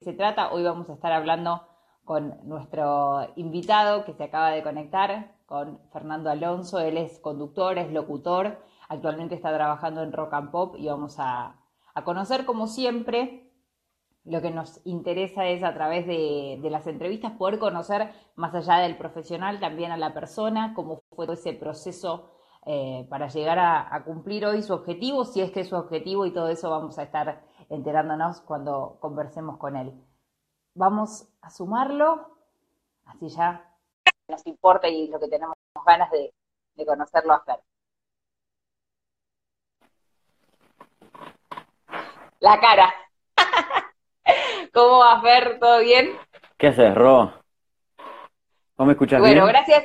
se trata. Hoy vamos a estar hablando con nuestro invitado que se acaba de conectar, con Fernando Alonso. Él es conductor, es locutor, actualmente está trabajando en Rock and Pop y vamos a, conocer, como siempre, lo que nos interesa es a través de, las entrevistas poder conocer más allá del profesional también a la persona, cómo fue todo ese proceso eh, para llegar a, a, cumplir hoy su objetivo, si es que es su objetivo y todo eso vamos a estar enterándonos cuando conversemos con él. Vamos a sumarlo, así ya nos importa y lo que tenemos ganas de, conocerlo a Fer. La cara. ¿Cómo va, Fer? ¿Todo bien? ¿Qué haces, Ro? ¿Cómo me escuchas bueno, gracias.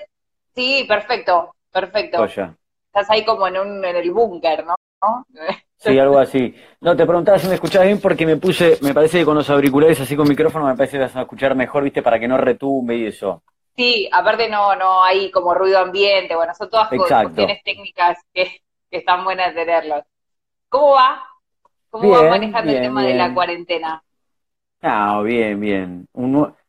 Sí, perfecto, perfecto. Estás ahí como en, un, en el búnker, ¿no? Sí, algo así. No, te preguntaba si me escuchabas bien porque me puse, me parece que con los auriculares así con micrófono me parece que vas a escuchar mejor, viste, para que no retumbe y eso. Sí, aparte no, no hay como ruido ambiente, bueno, son todas cuestiones técnicas que, están buenas tenerlas. ¿Cómo va? ¿Cómo va manejando el tema de la cuarentena? Ah, bien, bien.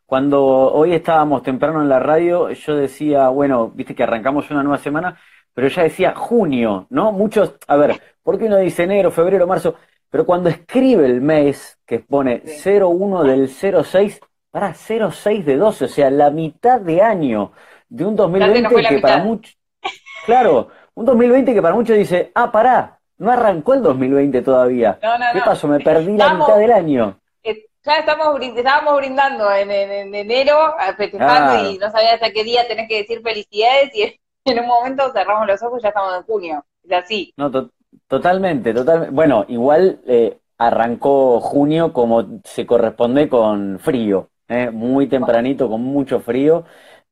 cuando hoy estábamos temprano en la radio, yo decía, bueno, viste que arrancamos una nueva semana, pero ya decía junio, ¿no? Muchos, a ver, ¿por qué uno dice enero, febrero, marzo? Pero cuando escribe el mes, que pone 01 del 06, para 06 de 12, o sea, la mitad de año de un 2020 que para muchos, claro, un 2020 que para muchos dice, ah, pará, no arrancó el 2020 todavía. ¿Qué pasó? Me perdí la mitad del año. Eh, ya estamos estábamos brindando en, enero, festejando y no sabía hasta qué día tenés que decir felicidades y en un momento cerramos los ojos y ya estamos en junio. Es así. No, totalmente, totalmente. Bueno, igual eh, arrancó junio como se corresponde con frío, ¿eh? muy tempranito, con mucho frío.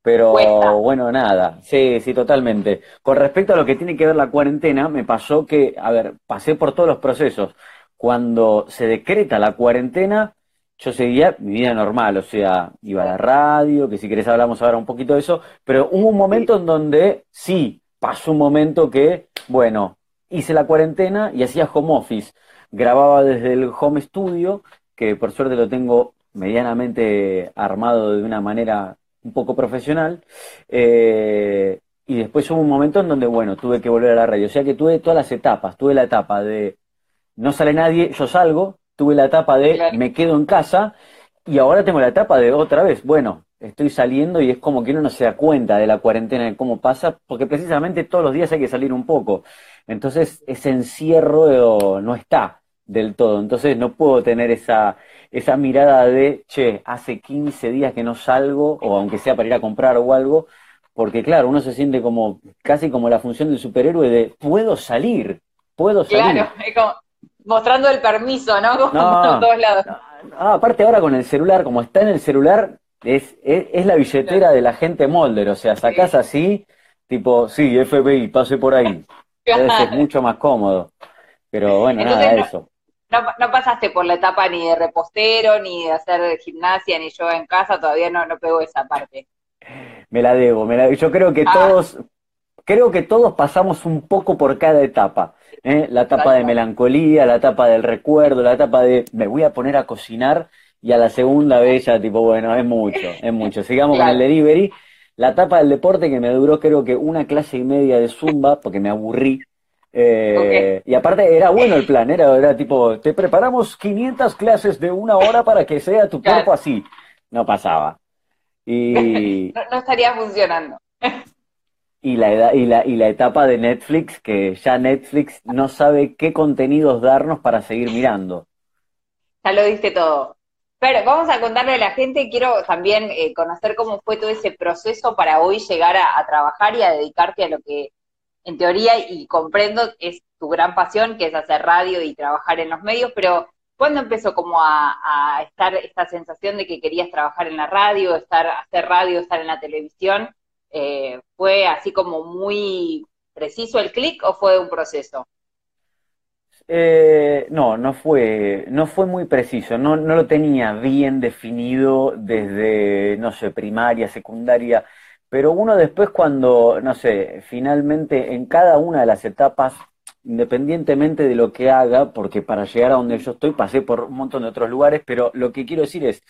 Pero bueno, nada, sí, sí, totalmente. Con respecto a lo que tiene que ver la cuarentena, me pasó que, a ver, pasé por todos los procesos. Cuando se decreta la cuarentena, yo seguía mi vida normal, o sea, iba a la radio, que si querés hablamos ahora un poquito de eso, pero hubo un momento en donde sí, pasó un momento que, bueno, hice la cuarentena y hacía home office. Grababa desde el home studio, que por suerte lo tengo medianamente armado de una manera un poco profesional. Eh, y después hubo un momento en donde, bueno, tuve que volver a la radio. O sea que tuve todas las etapas. Tuve la etapa de no sale nadie, yo salgo, tuve la etapa de me quedo en casa y ahora tengo la etapa de otra vez, bueno, estoy saliendo y es como que uno no se da cuenta de la cuarentena, de cómo pasa, porque precisamente todos los días hay que salir un poco. Entonces ese encierro no está del todo, entonces no puedo tener esa, esa mirada de, che, hace 15 días que no salgo, o aunque sea para ir a comprar o algo, porque claro, uno se siente como, casi como la función del superhéroe de, puedo salir, puedo salir. Claro, es como, mostrando el permiso, ¿no? Como por todos lados. aparte ahora con el celular, como está en el celular, es, es, la billetera de la gente Molder, o sea, sacás así, tipo, sí, FBI, pase por ahí. Es mucho más cómodo. Pero bueno, nada, eso. No, no, pasaste por la etapa ni de repostero, ni de hacer gimnasia, ni yoga en casa, todavía no, no pegó esa parte. Me la debo, me la, yo creo que ah. todos, creo que todos pasamos un poco por cada etapa. ¿eh? La etapa de melancolía, la etapa del recuerdo, la etapa de me voy a poner a cocinar y a la segunda vez ya tipo, bueno, es mucho, es mucho. Sigamos con el delivery. La etapa del deporte que me duró creo que una clase y media de zumba porque me aburrí. Eh, y aparte era bueno el plan, era, era tipo, te preparamos 500 clases de una hora para que sea tu cuerpo así. No pasaba. Y... no estaría funcionando y la, y, la, y la etapa de Netflix, que ya Netflix no sabe qué contenidos darnos para seguir mirando. Ya lo diste todo. Pero vamos a contarle a la gente, quiero también eh, conocer cómo fue todo ese proceso para hoy llegar a, trabajar y a dedicarte a lo que en teoría y comprendo es tu gran pasión, que es hacer radio y trabajar en los medios, pero ¿cuándo empezó como a, estar esta sensación de que querías trabajar en la radio, estar, hacer radio, estar en la televisión? Eh, ¿Fue así como muy preciso el clic o fue un proceso? Eh, no, no fue, no fue muy preciso, no, no lo tenía bien definido desde, no sé, primaria, secundaria, pero uno después cuando, no sé, finalmente en cada una de las etapas independientemente de lo que haga, porque para llegar a donde yo estoy pasé por un montón de otros lugares, pero lo que quiero decir es,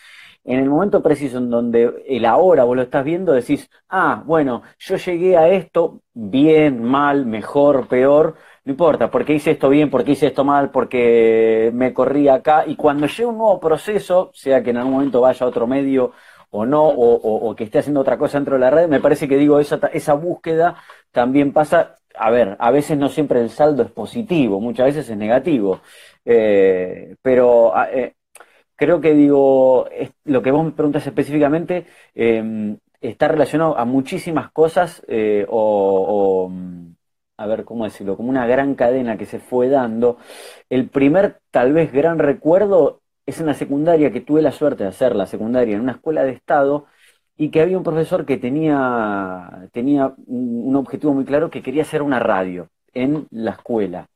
en el momento preciso en donde el ahora vos lo estás viendo, decís, ah, bueno, yo llegué a esto bien, mal, mejor, peor, no importa, porque hice esto bien, porque hice esto mal, porque me corrí acá, y cuando llegue un nuevo proceso, sea que en algún momento vaya a otro medio o no, o, que esté haciendo otra cosa dentro de la red, me parece que digo, esa, esa búsqueda también pasa, a ver, a veces no siempre el saldo es positivo, muchas veces es negativo, eh, pero eh, creo que digo, lo que vos me preguntas específicamente em, está relacionado a muchísimas cosas eh, o, a ver, ¿cómo decirlo? Como una gran cadena que se fue dando. El primer, tal vez, gran recuerdo es en la secundaria, que tuve la suerte de hacer la secundaria en una escuela de Estado y que había un profesor que tenía, tenía un objetivo muy claro, que quería hacer una radio en la escuela.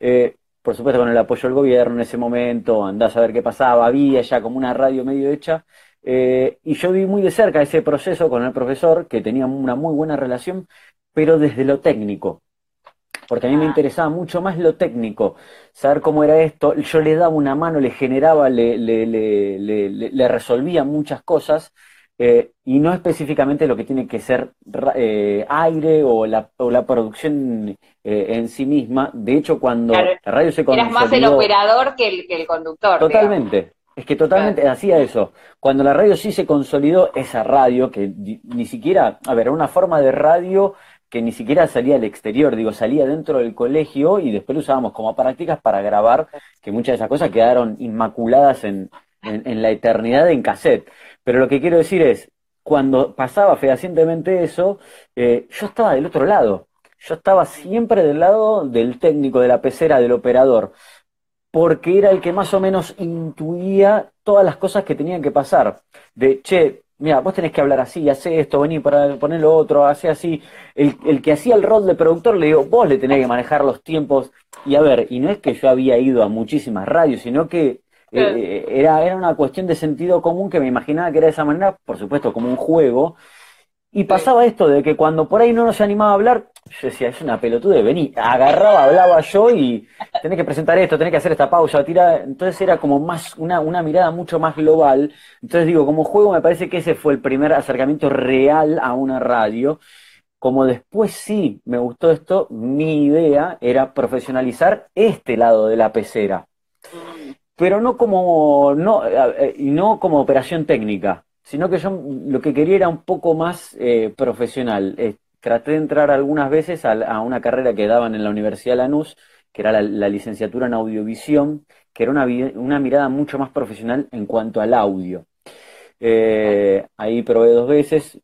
Eh, por supuesto con el apoyo del gobierno en ese momento, andás a ver qué pasaba, había ya como una radio medio hecha, eh, y yo vi muy de cerca ese proceso con el profesor, que tenía una muy buena relación, pero desde lo técnico, porque a mí me ah. interesaba mucho más lo técnico, saber cómo era esto, yo le daba una mano, le generaba, le, le, le, le resolvía muchas cosas, eh, y no específicamente lo que tiene que ser eh, aire o la, o la producción eh, en sí misma. De hecho, cuando la radio se consolidó... Eras más el operador que el, que el conductor. Totalmente. Es que totalmente hacía eso. Cuando la radio sí se consolidó, esa radio, que ni siquiera, a ver, una forma de radio que ni siquiera salía al exterior, digo, salía dentro del colegio y después lo usábamos como prácticas para grabar, que muchas de esas cosas quedaron inmaculadas en, en la eternidad en cassette. Pero lo que quiero decir es, cuando pasaba fehacientemente eso, eh, yo estaba del otro lado. Yo estaba siempre del lado del técnico, de la pecera, del operador, porque era el que más o menos intuía todas las cosas que tenían que pasar. De, che, mira, vos tenés que hablar así, hace esto, vení para poner lo otro, hace así. El, el que hacía el rol de productor le digo, vos le tenés que manejar los tiempos. Y a ver, y no es que yo había ido a muchísimas radios, sino que eh, era, era una cuestión de sentido común que me imaginaba que era de esa manera, por supuesto, como un juego. Y pasaba esto de que cuando por ahí no nos animaba a hablar, yo decía, es una pelotude, vení, agarraba, hablaba yo y tenés que presentar esto, tenés que hacer esta pausa, tirar. Entonces era como más, una, una mirada mucho más global. Entonces digo, como juego me parece que ese fue el primer acercamiento real a una radio. Como después sí me gustó esto, mi idea era profesionalizar este lado de la pecera pero no como, no, eh, no como operación técnica, sino que yo lo que quería era un poco más eh, profesional. traté de entrar algunas veces a, una carrera que daban en la Universidad Lanús, que era la, licenciatura en audiovisión, que era una, una, mirada mucho más profesional en cuanto al audio. Eh, ahí probé dos veces,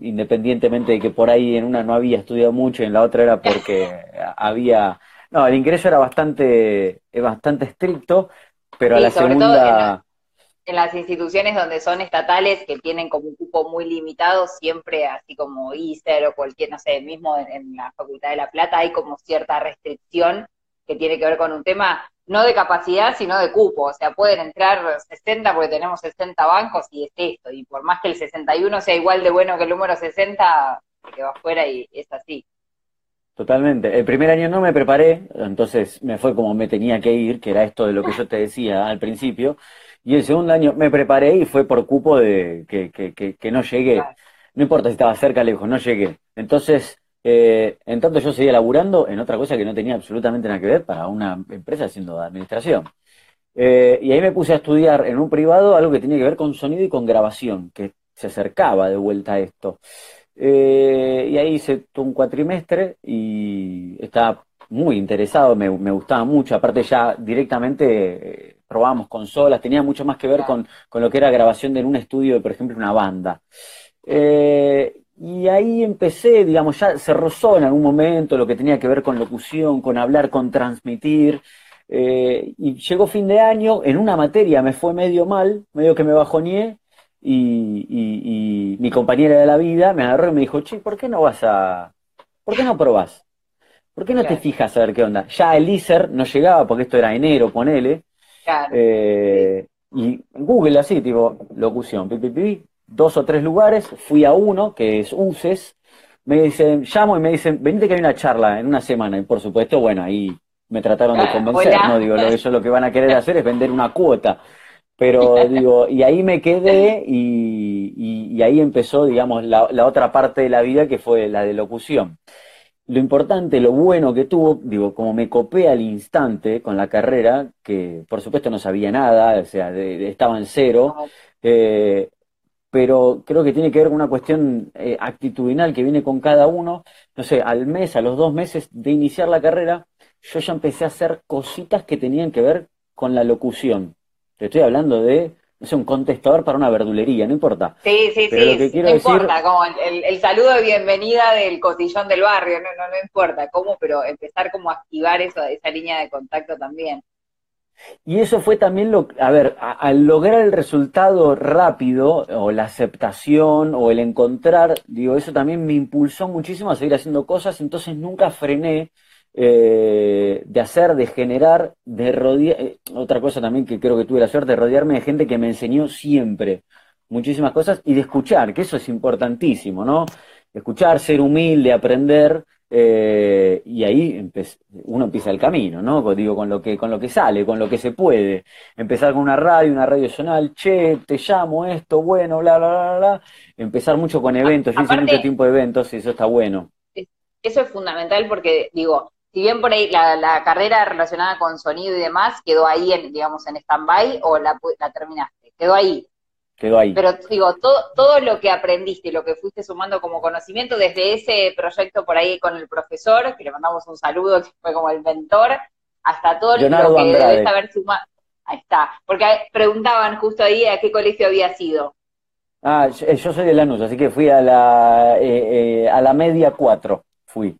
independientemente de que por ahí en una no había estudiado mucho y en la otra era porque había no, el ingreso era bastante, bastante estricto, pero a la segunda... en, las instituciones donde son estatales, que tienen como un cupo muy limitado, siempre así como ISER o cualquier, no sé, mismo en, la Facultad de La Plata hay como cierta restricción que tiene que ver con un tema no de capacidad, sino de cupo. O sea, pueden entrar 60 porque tenemos 60 bancos y es esto. Y por más que el 61 sea igual de bueno que el número 60, que va afuera y es así. Totalmente. El primer año no me preparé, entonces me fue como me tenía que ir, que era esto de lo que yo te decía al principio. Y el segundo año me preparé y fue por cupo de que, que, que, no llegué. No importa si estaba cerca o lejos, no llegué. Entonces, eh, en tanto yo seguía laburando en otra cosa que no tenía absolutamente nada que ver para una empresa haciendo administración. Eh, y ahí me puse a estudiar en un privado algo que tenía que ver con sonido y con grabación, que se acercaba de vuelta a esto. Eh, y ahí hice un cuatrimestre y estaba muy interesado, me, gustaba mucho. Aparte ya directamente eh, probábamos consolas, tenía mucho más que ver con, lo que era grabación de en un estudio de, por ejemplo, una banda. Eh, y ahí empecé, digamos, ya se rozó en algún momento lo que tenía que ver con locución, con hablar, con transmitir. y llegó fin de año, en una materia me fue medio mal, medio que me bajoneé, y, mi compañera de la vida me agarró y me dijo, che, ¿por qué no vas a... ¿Por qué no probás? ¿Por qué no te fijas a ver qué onda? Ya el ISER no llegaba porque esto era enero, ponele. Claro. Eh, y Google así, tipo, locución, dos o tres lugares, fui a uno, que es UCES, me dicen, llamo y me dicen, venite que hay una charla en una semana. Y por supuesto, bueno, ahí me trataron de convencer, ¿no? Digo, lo, ellos lo que van a querer hacer es vender una cuota. Pero digo, y ahí me quedé y, ahí empezó, digamos, la, la, otra parte de la vida que fue la de locución. Lo importante, lo bueno que tuvo, digo, como me copé al instante con la carrera, que por supuesto no sabía nada, o sea, estaba en cero, eh, pero creo que tiene que ver con una cuestión eh, actitudinal que viene con cada uno. No sé, al mes, a los dos meses de iniciar la carrera, yo ya empecé a hacer cositas que tenían que ver con la locución. Te estoy hablando de, no sé, un contestador para una verdulería, no importa. Sí, sí, sí, no importa, como el, saludo de bienvenida del cotillón del barrio, no, no, no importa cómo, pero empezar como a activar eso, esa línea de contacto también. Y eso fue también lo, a ver, al lograr el resultado rápido, o la aceptación, o el encontrar, digo, eso también me impulsó muchísimo a seguir haciendo cosas, entonces nunca frené eh, de hacer, de generar, de rodear, eh, otra cosa también que creo que tuve la suerte de rodearme de gente que me enseñó siempre muchísimas cosas y de escuchar, que eso es importantísimo, ¿no? Escuchar, ser humilde, aprender, eh, y ahí uno empieza el camino, ¿no? Digo, con lo, que, con lo que sale, con lo que se puede. Empezar con una radio, una radio zonal, che, te llamo esto, bueno, bla, bla, bla, bla. Empezar mucho con eventos, yo hice mucho tiempo de eventos y eso está bueno. Eso es fundamental porque, digo, si bien por ahí la, carrera relacionada con sonido y demás quedó ahí, en, digamos, en stand-by o la, la terminaste, quedó ahí. Pero digo, todo, todo lo que aprendiste, lo que fuiste sumando como conocimiento desde ese proyecto por ahí con el profesor, que le mandamos un saludo, que fue como el mentor, hasta todo lo que debes haber sumado. Ahí está. Porque preguntaban justo ahí a qué colegio había sido. Ah, yo, eh, soy de Lanús, así que fui a la, eh, eh, a la media 4, fui.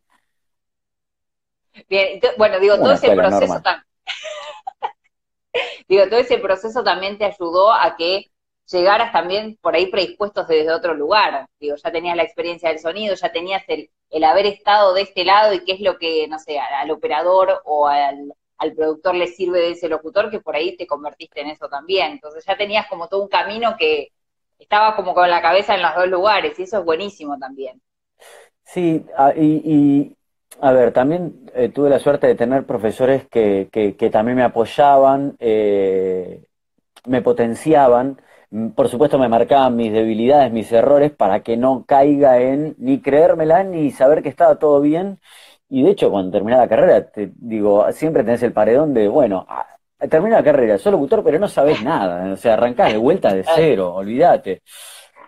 Bien, bueno, digo, todo ese proceso también. digo, todo ese proceso también te ayudó a que llegaras también por ahí predispuestos desde otro lugar. Digo, ya tenías la experiencia del sonido, ya tenías el, el haber estado de este lado y qué es lo que, no sé, al, operador o al, al, productor le sirve de ese locutor, que por ahí te convertiste en eso también. Entonces ya tenías como todo un camino que estaba como con la cabeza en los dos lugares y eso es buenísimo también. Sí, ah, y, a ver, también eh, tuve la suerte de tener profesores que, que, también me apoyaban, eh, me potenciaban Mm, por supuesto me marcaban mis debilidades, mis errores, para que no caiga en ni creérmela ni saber que estaba todo bien. Y de hecho, cuando terminé la carrera, te digo, siempre tenés el paredón de, bueno, ah, termina la carrera, soy locutor, pero no sabes nada. O sea, arrancás de vuelta de cero, olvídate.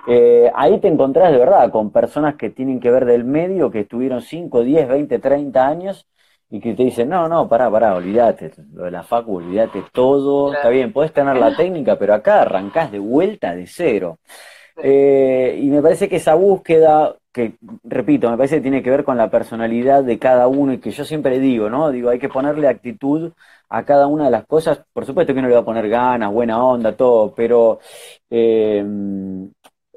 Eh, ahí te encontrás de verdad con personas que tienen que ver del medio, que estuvieron 5, 10, 20, 30 años y que te dicen, no, no, pará, pará, olvídate, lo de la facu, olvídate todo, está bien, puedes tener la técnica, pero acá arrancás de vuelta de cero. Eh, y me parece que esa búsqueda, que repito, me parece que tiene que ver con la personalidad de cada uno y que yo siempre digo, ¿no? Digo, hay que ponerle actitud a cada una de las cosas. Por supuesto que uno le va a poner ganas, buena onda, todo, pero eh,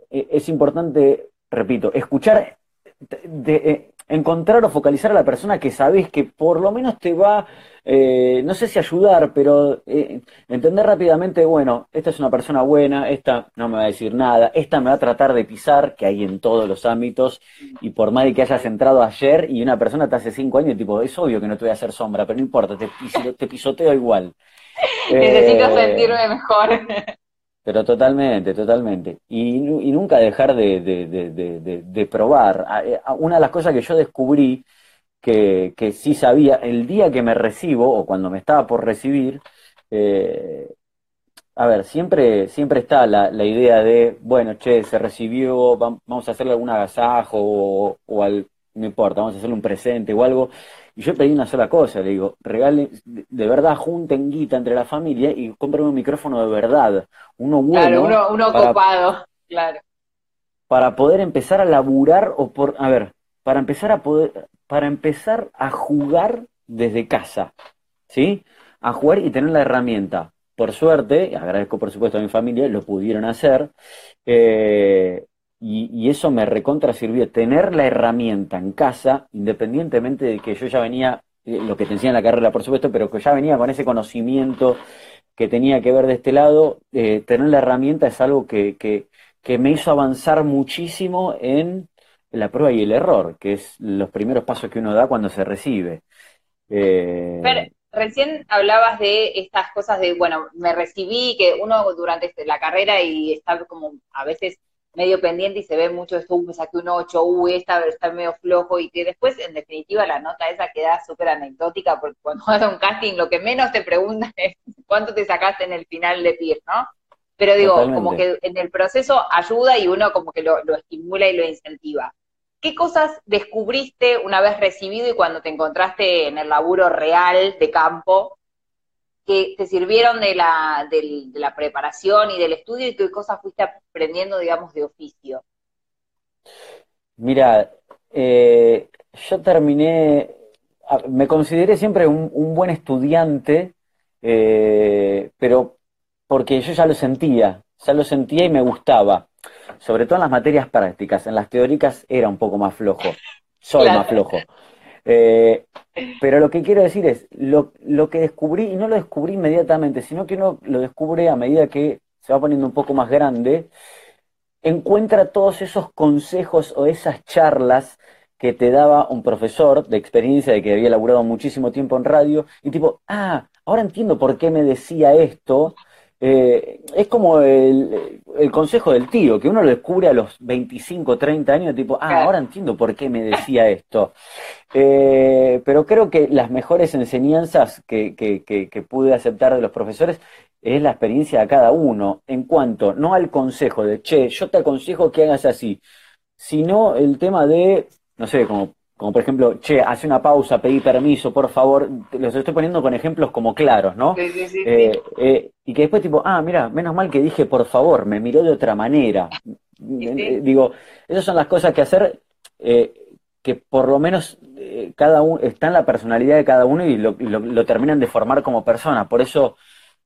es importante, repito, escuchar de, eh, encontrar o focalizar a la persona que sabes que por lo menos te va, eh, no sé si ayudar, pero eh, entender rápidamente, bueno, esta es una persona buena, esta no me va a decir nada, esta me va a tratar de pisar, que hay en todos los ámbitos, y por más de que hayas entrado ayer y una persona te hace cinco años, tipo, es obvio que no te voy a hacer sombra, pero no importa, te, te pisoteo igual. Necesito eh, sentirme mejor. Pero totalmente, totalmente. Y, nunca dejar de, de, de, probar. Eh, una de las cosas que yo descubrí que, que, sí sabía, el día que me recibo o cuando me estaba por recibir, eh, a ver, siempre, siempre está la, la, idea de, bueno, che, se recibió, vamos a hacerle algún agasajo o, o al, no importa, vamos a hacerle un presente o algo. Y yo pedí una sola cosa, le digo, regalen, de verdad, junten guita entre la familia y compren un micrófono de verdad, uno bueno. Claro, uno, copado, claro. Para poder empezar a laburar o por, a ver, para empezar a poder, para empezar a jugar desde casa, ¿sí? A jugar y tener la herramienta. Por suerte, agradezco por supuesto a mi familia, lo pudieron hacer. Eh, y, eso me recontra sirvió, tener la herramienta en casa, independientemente de que yo ya venía, eh, lo que te enseña en la carrera por supuesto, pero que ya venía con ese conocimiento que tenía que ver de este lado, eh, tener la herramienta es algo que, que, que, me hizo avanzar muchísimo en la prueba y el error, que es los primeros pasos que uno da cuando se recibe. Eh, recién hablabas de estas cosas de, bueno, me recibí, que uno durante la carrera y está como a veces medio pendiente y se ve mucho esto, me saqué un 8, uy, esta está medio flojo, y que después, en definitiva, la nota esa queda súper anecdótica, porque cuando vas a un casting, lo que menos te preguntan es cuánto te sacaste en el final de PIR, ¿no? Pero digo, como que en el proceso ayuda y uno como que lo, lo estimula y lo incentiva. ¿Qué cosas descubriste una vez recibido y cuando te encontraste en el laburo real de campo que te sirvieron de la, de, la preparación y del estudio y qué cosas fuiste aprendiendo, digamos, de oficio? Mira, eh, yo terminé, me consideré siempre un, buen estudiante, eh, pero porque yo ya lo sentía, ya lo sentía y me gustaba, sobre todo en las materias prácticas, en las teóricas era un poco más flojo, soy más flojo. Eh, pero lo que quiero decir es, lo, lo, que descubrí, y no lo descubrí inmediatamente, sino que uno lo descubre a medida que se va poniendo un poco más grande, encuentra todos esos consejos o esas charlas que te daba un profesor de experiencia de que había laburado muchísimo tiempo en radio, y tipo, ah, ahora entiendo por qué me decía esto, eh, es como el, consejo del tío, que uno lo descubre a los 25, 30 años, tipo, ah, ahora entiendo por qué me decía esto. Eh, pero creo que las mejores enseñanzas que, que, pude aceptar de los profesores es la experiencia de cada uno, en cuanto, no al consejo de, che, yo te aconsejo que hagas así, sino el tema de, no sé, como como por ejemplo, che, hace una pausa, pedí permiso, por favor. Los estoy poniendo con ejemplos como claros, ¿no? Sí, sí, sí, eh, eh, y que después tipo, ah, mira, menos mal que dije por favor, me miró de otra manera. Eh, digo, esas son las cosas que hacer que por lo menos cada uno está en la personalidad de cada uno y lo, lo terminan de formar como persona. Por eso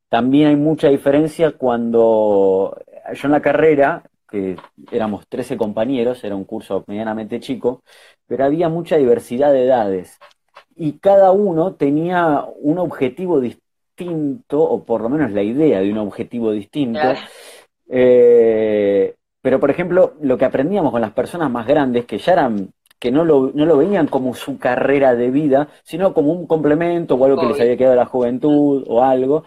también hay mucha diferencia cuando yo en la carrera que éramos 13 compañeros, era un curso medianamente chico, pero había mucha diversidad de edades. Y cada uno tenía un objetivo distinto, o por lo menos la idea de un objetivo distinto. Eh, pero, por ejemplo, lo que aprendíamos con las personas más grandes, que ya eran, que no lo, no lo veían como su carrera de vida, sino como un complemento o algo que les había quedado de la juventud o algo,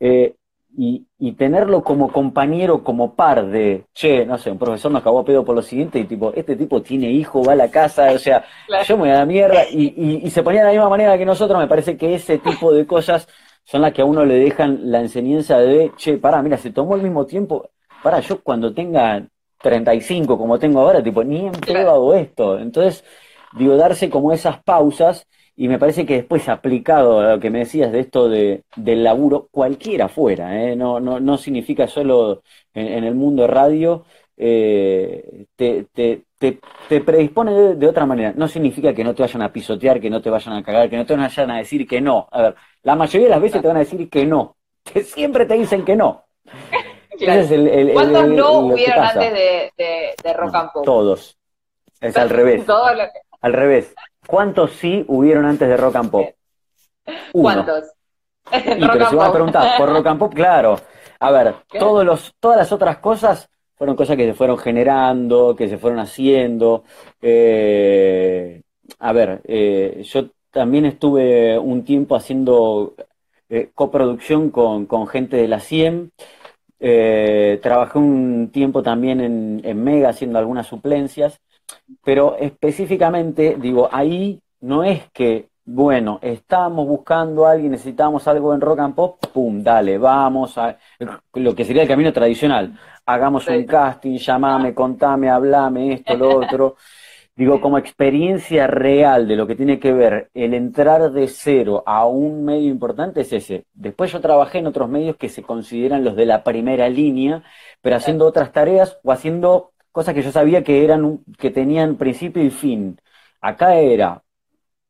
eh, y, tenerlo como compañero, como par de, che, no sé, un profesor nos acabó a pedo por lo siguiente y tipo, este tipo tiene hijo, va a la casa, o sea, yo me voy a la mierda y, y, se ponía de la misma manera que nosotros, me parece que ese tipo de cosas son las que a uno le dejan la enseñanza de, che, pará, mira, se tomó el mismo tiempo, para yo cuando tenga 35 como tengo ahora, tipo, ni en pedo hago esto. Entonces, digo, darse como esas pausas y me parece que después aplicado a lo que me decías de esto de, del laburo, cualquiera fuera, ¿eh? no, no, no significa solo en, el mundo radio, eh, te, te, te, predispone de, otra manera. No significa que no te vayan a pisotear, que no te vayan a cagar, que no te vayan a decir que no. A ver, la mayoría de las veces te van a decir que no. Que siempre te dicen que no. ¿Cuántos no hubieron antes de, de, Rock and Pop? Todos. Es al revés. Al revés. ¿Cuántos sí hubieron antes de Rock and Pop? ¿Cuántos? Y, pero si vas a preguntar por Rock and Pop, claro. A ver, todos los, todas las otras cosas fueron cosas que se fueron generando, que se fueron haciendo. Eh, a ver, eh, yo también estuve un tiempo haciendo eh, coproducción con, con, gente de la CIEM. trabajé un tiempo también en, en Mega haciendo algunas suplencias. Pero específicamente, digo, ahí no es que, bueno, estamos buscando a alguien, necesitamos algo en rock and pop, pum, dale, vamos a lo que sería el camino tradicional. Hagamos un casting, llamame, contame, hablame, esto, lo otro. Digo, como experiencia real de lo que tiene que ver el entrar de cero a un medio importante es ese. Después yo trabajé en otros medios que se consideran los de la primera línea, pero haciendo otras tareas o haciendo cosas que yo sabía que eran que tenían principio y fin. Acá era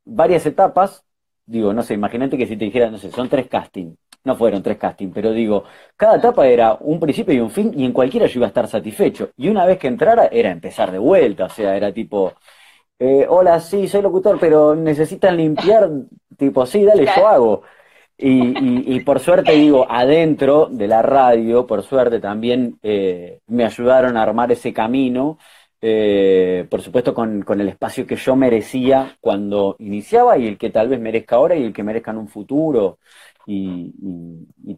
varias etapas, digo, no sé, imagínate que si te dijera, no sé, son tres castings, no fueron tres castings, pero digo, cada etapa era un principio y un fin y en cualquiera yo iba a estar satisfecho. Y una vez que entrara era empezar de vuelta, o sea, era tipo, eh, hola, sí, soy locutor, pero necesitan limpiar, tipo, sí, dale, yo hago. Y, y, por suerte, digo, adentro de la radio, por suerte también eh, me ayudaron a armar ese camino eh, por supuesto con, el espacio que yo merecía cuando iniciaba y el que tal vez merezca ahora y el que merezca en un futuro y,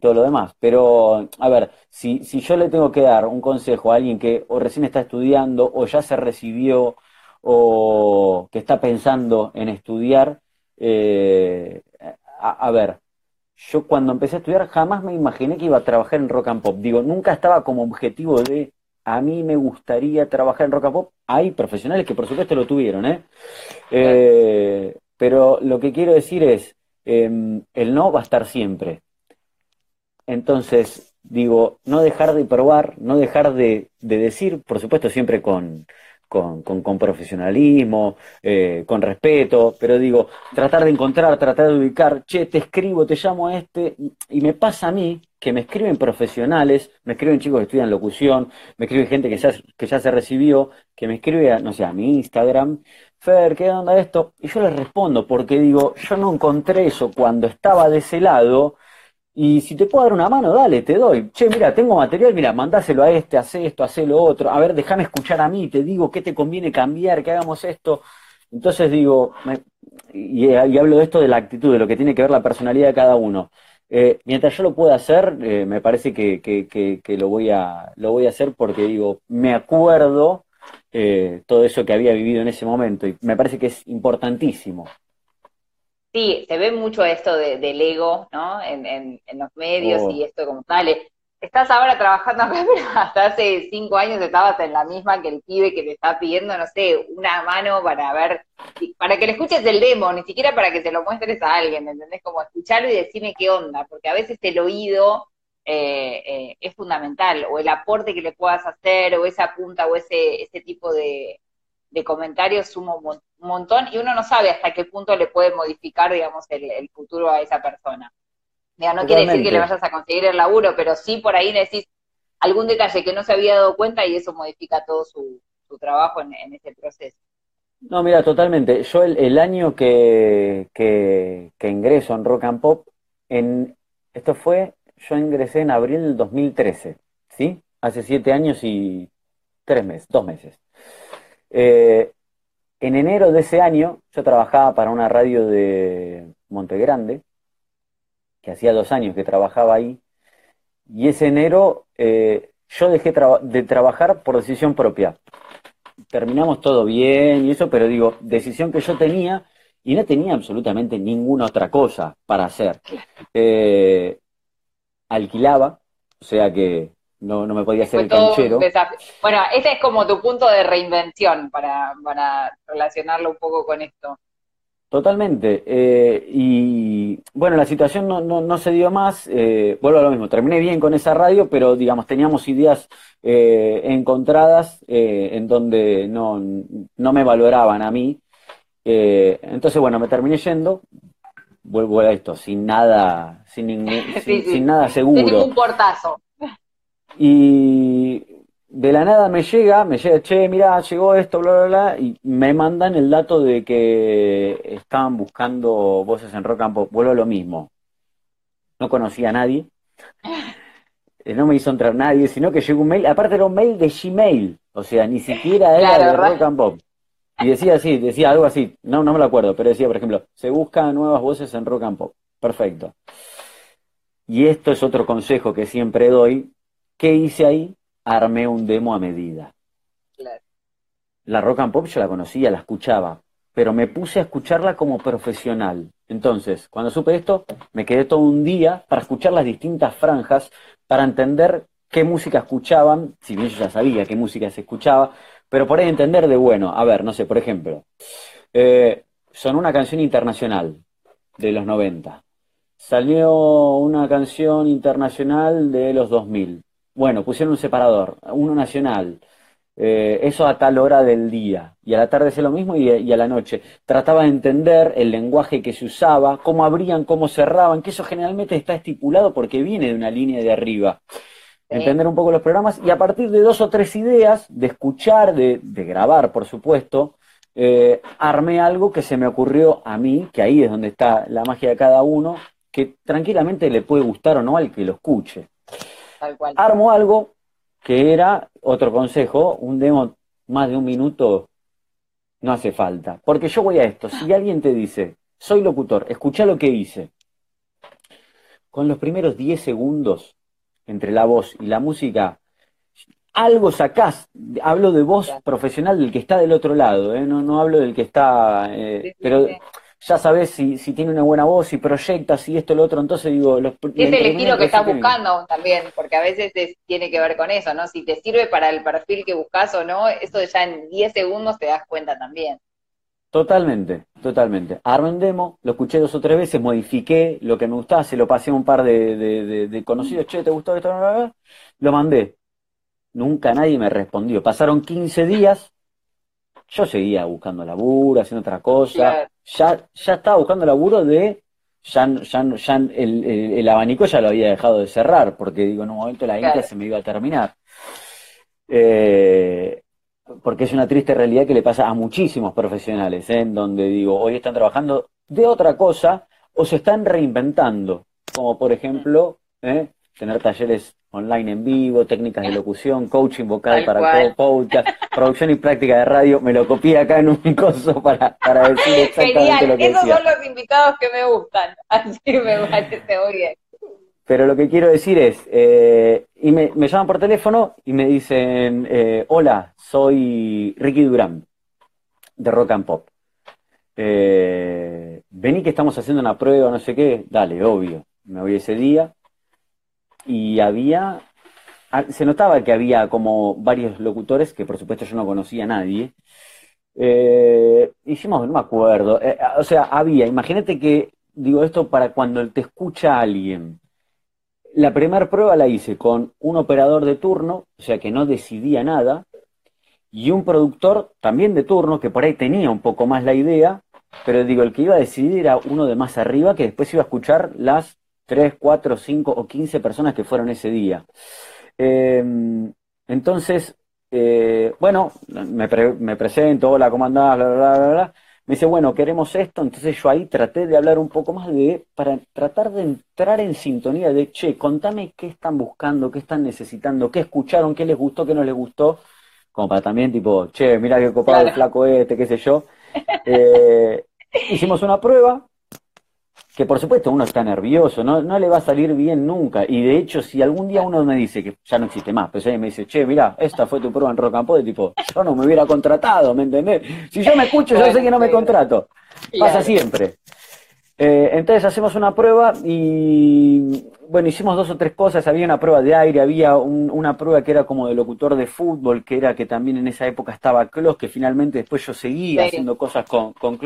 todo lo demás. Pero, a ver, si, si yo le tengo que dar un consejo a alguien que o recién está estudiando o ya se recibió o que está pensando en estudiar, eh, a, ver, yo cuando empecé a estudiar jamás me imaginé que iba a trabajar en rock and pop. Digo, nunca estaba como objetivo de a mí me gustaría trabajar en rock and pop. Hay profesionales que por supuesto lo tuvieron, ¿eh? eh pero lo que quiero decir es, em, el no va a estar siempre. Entonces, digo, no dejar de probar, no dejar de decir, por supuesto siempre con, con, con, profesionalismo, eh, con respeto, pero digo, tratar de encontrar, tratar de ubicar, che, te escribo, te llamo a este, y me pasa a mí que me escriben profesionales, me escriben chicos que estudian locución, me escriben gente que ya, que ya se recibió, que me escribe, a, no sé, a mi Instagram, Fer, ¿qué onda esto? Y yo les respondo, porque digo, yo no encontré eso cuando estaba de ese lado, y si te puedo dar una mano, dale, te doy. Che, mira, tengo material, mira, mandáselo a este, hace esto, hace lo otro. A ver, déjame escuchar a mí, te digo qué te conviene cambiar, que hagamos esto. Entonces digo, y, hablo de esto de la actitud, de lo que tiene que ver la personalidad de cada uno. Eh, mientras yo lo pueda hacer, eh, me parece que, que, lo, voy a, lo voy a hacer porque digo, me acuerdo eh, todo eso que había vivido en ese momento y me parece que es importantísimo. Sí, se ve mucho esto del ego, ¿no? En, en, los medios y oh. esto como tal. Estás ahora trabajando acá, pero hasta hace cinco años estabas en la misma que el pibe que te está pidiendo, no sé, una mano para ver, para que le escuches el demo, ni siquiera para que te lo muestres a alguien, ¿entendés? Como escucharlo y decirme qué onda, porque a veces el oído eh, eh, es fundamental, o el aporte que le puedas hacer, o esa punta, o ese, ese tipo de, de comentarios suma un, montón y uno no sabe hasta qué punto le puede modificar, digamos, el, futuro a esa persona. Mira, no quiere decir que le vayas a conseguir el laburo, pero sí por ahí decís algún detalle que no se había dado cuenta y eso modifica todo su, trabajo en, ese proceso. No, mira, totalmente. Yo el, año que, que, que, ingreso en Rock and Pop, en, esto fue, yo ingresé en abril del 2013, ¿sí? Hace siete años y tres meses, dos meses. Eh, en enero de ese año yo trabajaba para una radio de Montegrande, que hacía dos años que trabajaba ahí, y ese enero eh, yo dejé de trabajar por decisión propia. Terminamos todo bien y eso, pero digo, decisión que yo tenía y no tenía absolutamente ninguna otra cosa para hacer. Eh, alquilaba, o sea que no, no me podía hacer el canchero. Bueno, ese es como tu punto de reinvención para, para relacionarlo un poco con esto. Totalmente. Eh, y bueno, la situación no, no, se dio más. Eh, vuelvo a lo mismo. Terminé bien con esa radio, pero digamos, teníamos ideas eh, encontradas en donde no, no me valoraban a mí. entonces, bueno, me terminé yendo. Vuelvo a esto, sin nada, sin, ningún, sin, nada seguro. Sin ningún portazo. Y de la nada me llega, me llega, che, mira, llegó esto, bla, bla, bla, y me mandan el dato de que estaban buscando voces en Rock and Pop. Vuelvo a lo mismo. No conocía a nadie. No me hizo entrar nadie, sino que llegó un mail, aparte era un mail de Gmail, o sea, ni siquiera era de Rock and Pop. Y decía así, decía algo así, no, no me lo acuerdo, pero decía, por ejemplo, se buscan nuevas voces en Rock and Pop. Perfecto. Y esto es otro consejo que siempre doy, ¿Qué hice ahí? Armé un demo a medida. La rock and pop yo la conocía, la escuchaba, pero me puse a escucharla como profesional. Entonces, cuando supe esto, me quedé todo un día para escuchar las distintas franjas, para entender qué música escuchaban, si bien yo ya sabía qué música se escuchaba, pero por ahí entender de, bueno, a ver, no sé, por ejemplo, eh, son una canción internacional de los 90. Salió una canción internacional de los 2000 bueno, pusieron un separador, uno nacional, eh, eso a tal hora del día, y a la tarde es lo mismo y, a la noche. Trataba de entender el lenguaje que se usaba, cómo abrían, cómo cerraban, que eso generalmente está estipulado porque viene de una línea de arriba. Entender un poco los programas y a partir de dos o tres ideas, de escuchar, de, grabar, por supuesto, eh, armé algo que se me ocurrió a mí, que ahí es donde está la magia de cada uno, que tranquilamente le puede gustar o no al que lo escuche. Armo algo que era, otro consejo, un demo más de un minuto no hace falta. Porque yo voy a esto. Si alguien te dice, soy locutor, escucha lo que hice. Con los primeros 10 segundos entre la voz y la música, algo sacás. Hablo de voz profesional del que está del otro lado, ¿eh? no, no hablo del que está. Eh, pero ya sabes si, si tiene una buena voz, si proyecta, si esto, lo otro. Entonces digo. Los, es el estilo que estás buscando también, porque a veces tiene que ver con eso, ¿no? Si te sirve para el perfil que buscas o no, eso ya en 10 segundos te das cuenta también. Totalmente, totalmente. Armé un demo, lo escuché dos o tres veces, modifiqué lo que me gustaba, se lo pasé a un par de, de conocidos, che, ¿te gustó esto? Lo mandé. Nunca nadie me respondió. Pasaron 15 días, yo seguía buscando laburo, haciendo otra cosa. Ya, ya estaba buscando laburo de. Ya, ya, ya el, el, abanico ya lo había dejado de cerrar, porque digo, en un momento la claro. se me iba a terminar. Eh, porque es una triste realidad que le pasa a muchísimos profesionales, ¿eh? en donde digo, hoy están trabajando de otra cosa o se están reinventando, como por ejemplo, ¿eh? Tener talleres online en vivo, técnicas de locución, coaching vocal para podcast, producción y práctica de radio. Me lo copié acá en un coso para, para decir exactamente lo que Esos son los invitados que me gustan, así me parece muy bien. Pero lo que quiero decir es, eh, y me, me, llaman por teléfono y me dicen, eh, hola, soy Ricky Durán, de Rock and Pop. Eh, vení que estamos haciendo una prueba, no sé qué, dale, obvio. Me voy ese día, y había, ah, se notaba que había como varios locutores, que por supuesto yo no conocía a nadie. Eh, hicimos, no me acuerdo, eh, o sea, había, imagínate que, digo esto para cuando te escucha alguien. La primera prueba la hice con un operador de turno, o sea que no decidía nada, y un productor también de turno, que por ahí tenía un poco más la idea, pero digo, el que iba a decidir era uno de más arriba, que después iba a escuchar las 3, 4, 5 o 15 personas que fueron ese día. Em, entonces, eh, bueno, me, me, presento, hola, ¿cómo andás? Bla, bla, bla, bla. Me dice, bueno, queremos esto. Entonces yo ahí traté de hablar un poco más de, para tratar de entrar en sintonía de, che, contame qué están buscando, qué están necesitando, qué escucharon, qué les gustó, qué no les gustó. Como para también, tipo, che, mira qué copado el flaco este, qué sé yo. Eh, hicimos una prueba, que por supuesto uno está nervioso, no, no le va a salir bien nunca. Y de hecho, si algún día uno me dice que ya no existe más, pues alguien me dice, che, mira, esta fue tu prueba en Rock and Pop, de tipo, yo no me hubiera contratado, ¿me entendés? Si yo me escucho, yo sé que no me contrato. Pasa siempre. Eh, entonces hacemos una prueba y, bueno, hicimos dos o tres cosas. Había una prueba de aire, había una prueba que era como de locutor de fútbol, que era que también en esa época estaba Klos, que finalmente después yo seguía haciendo cosas con, con.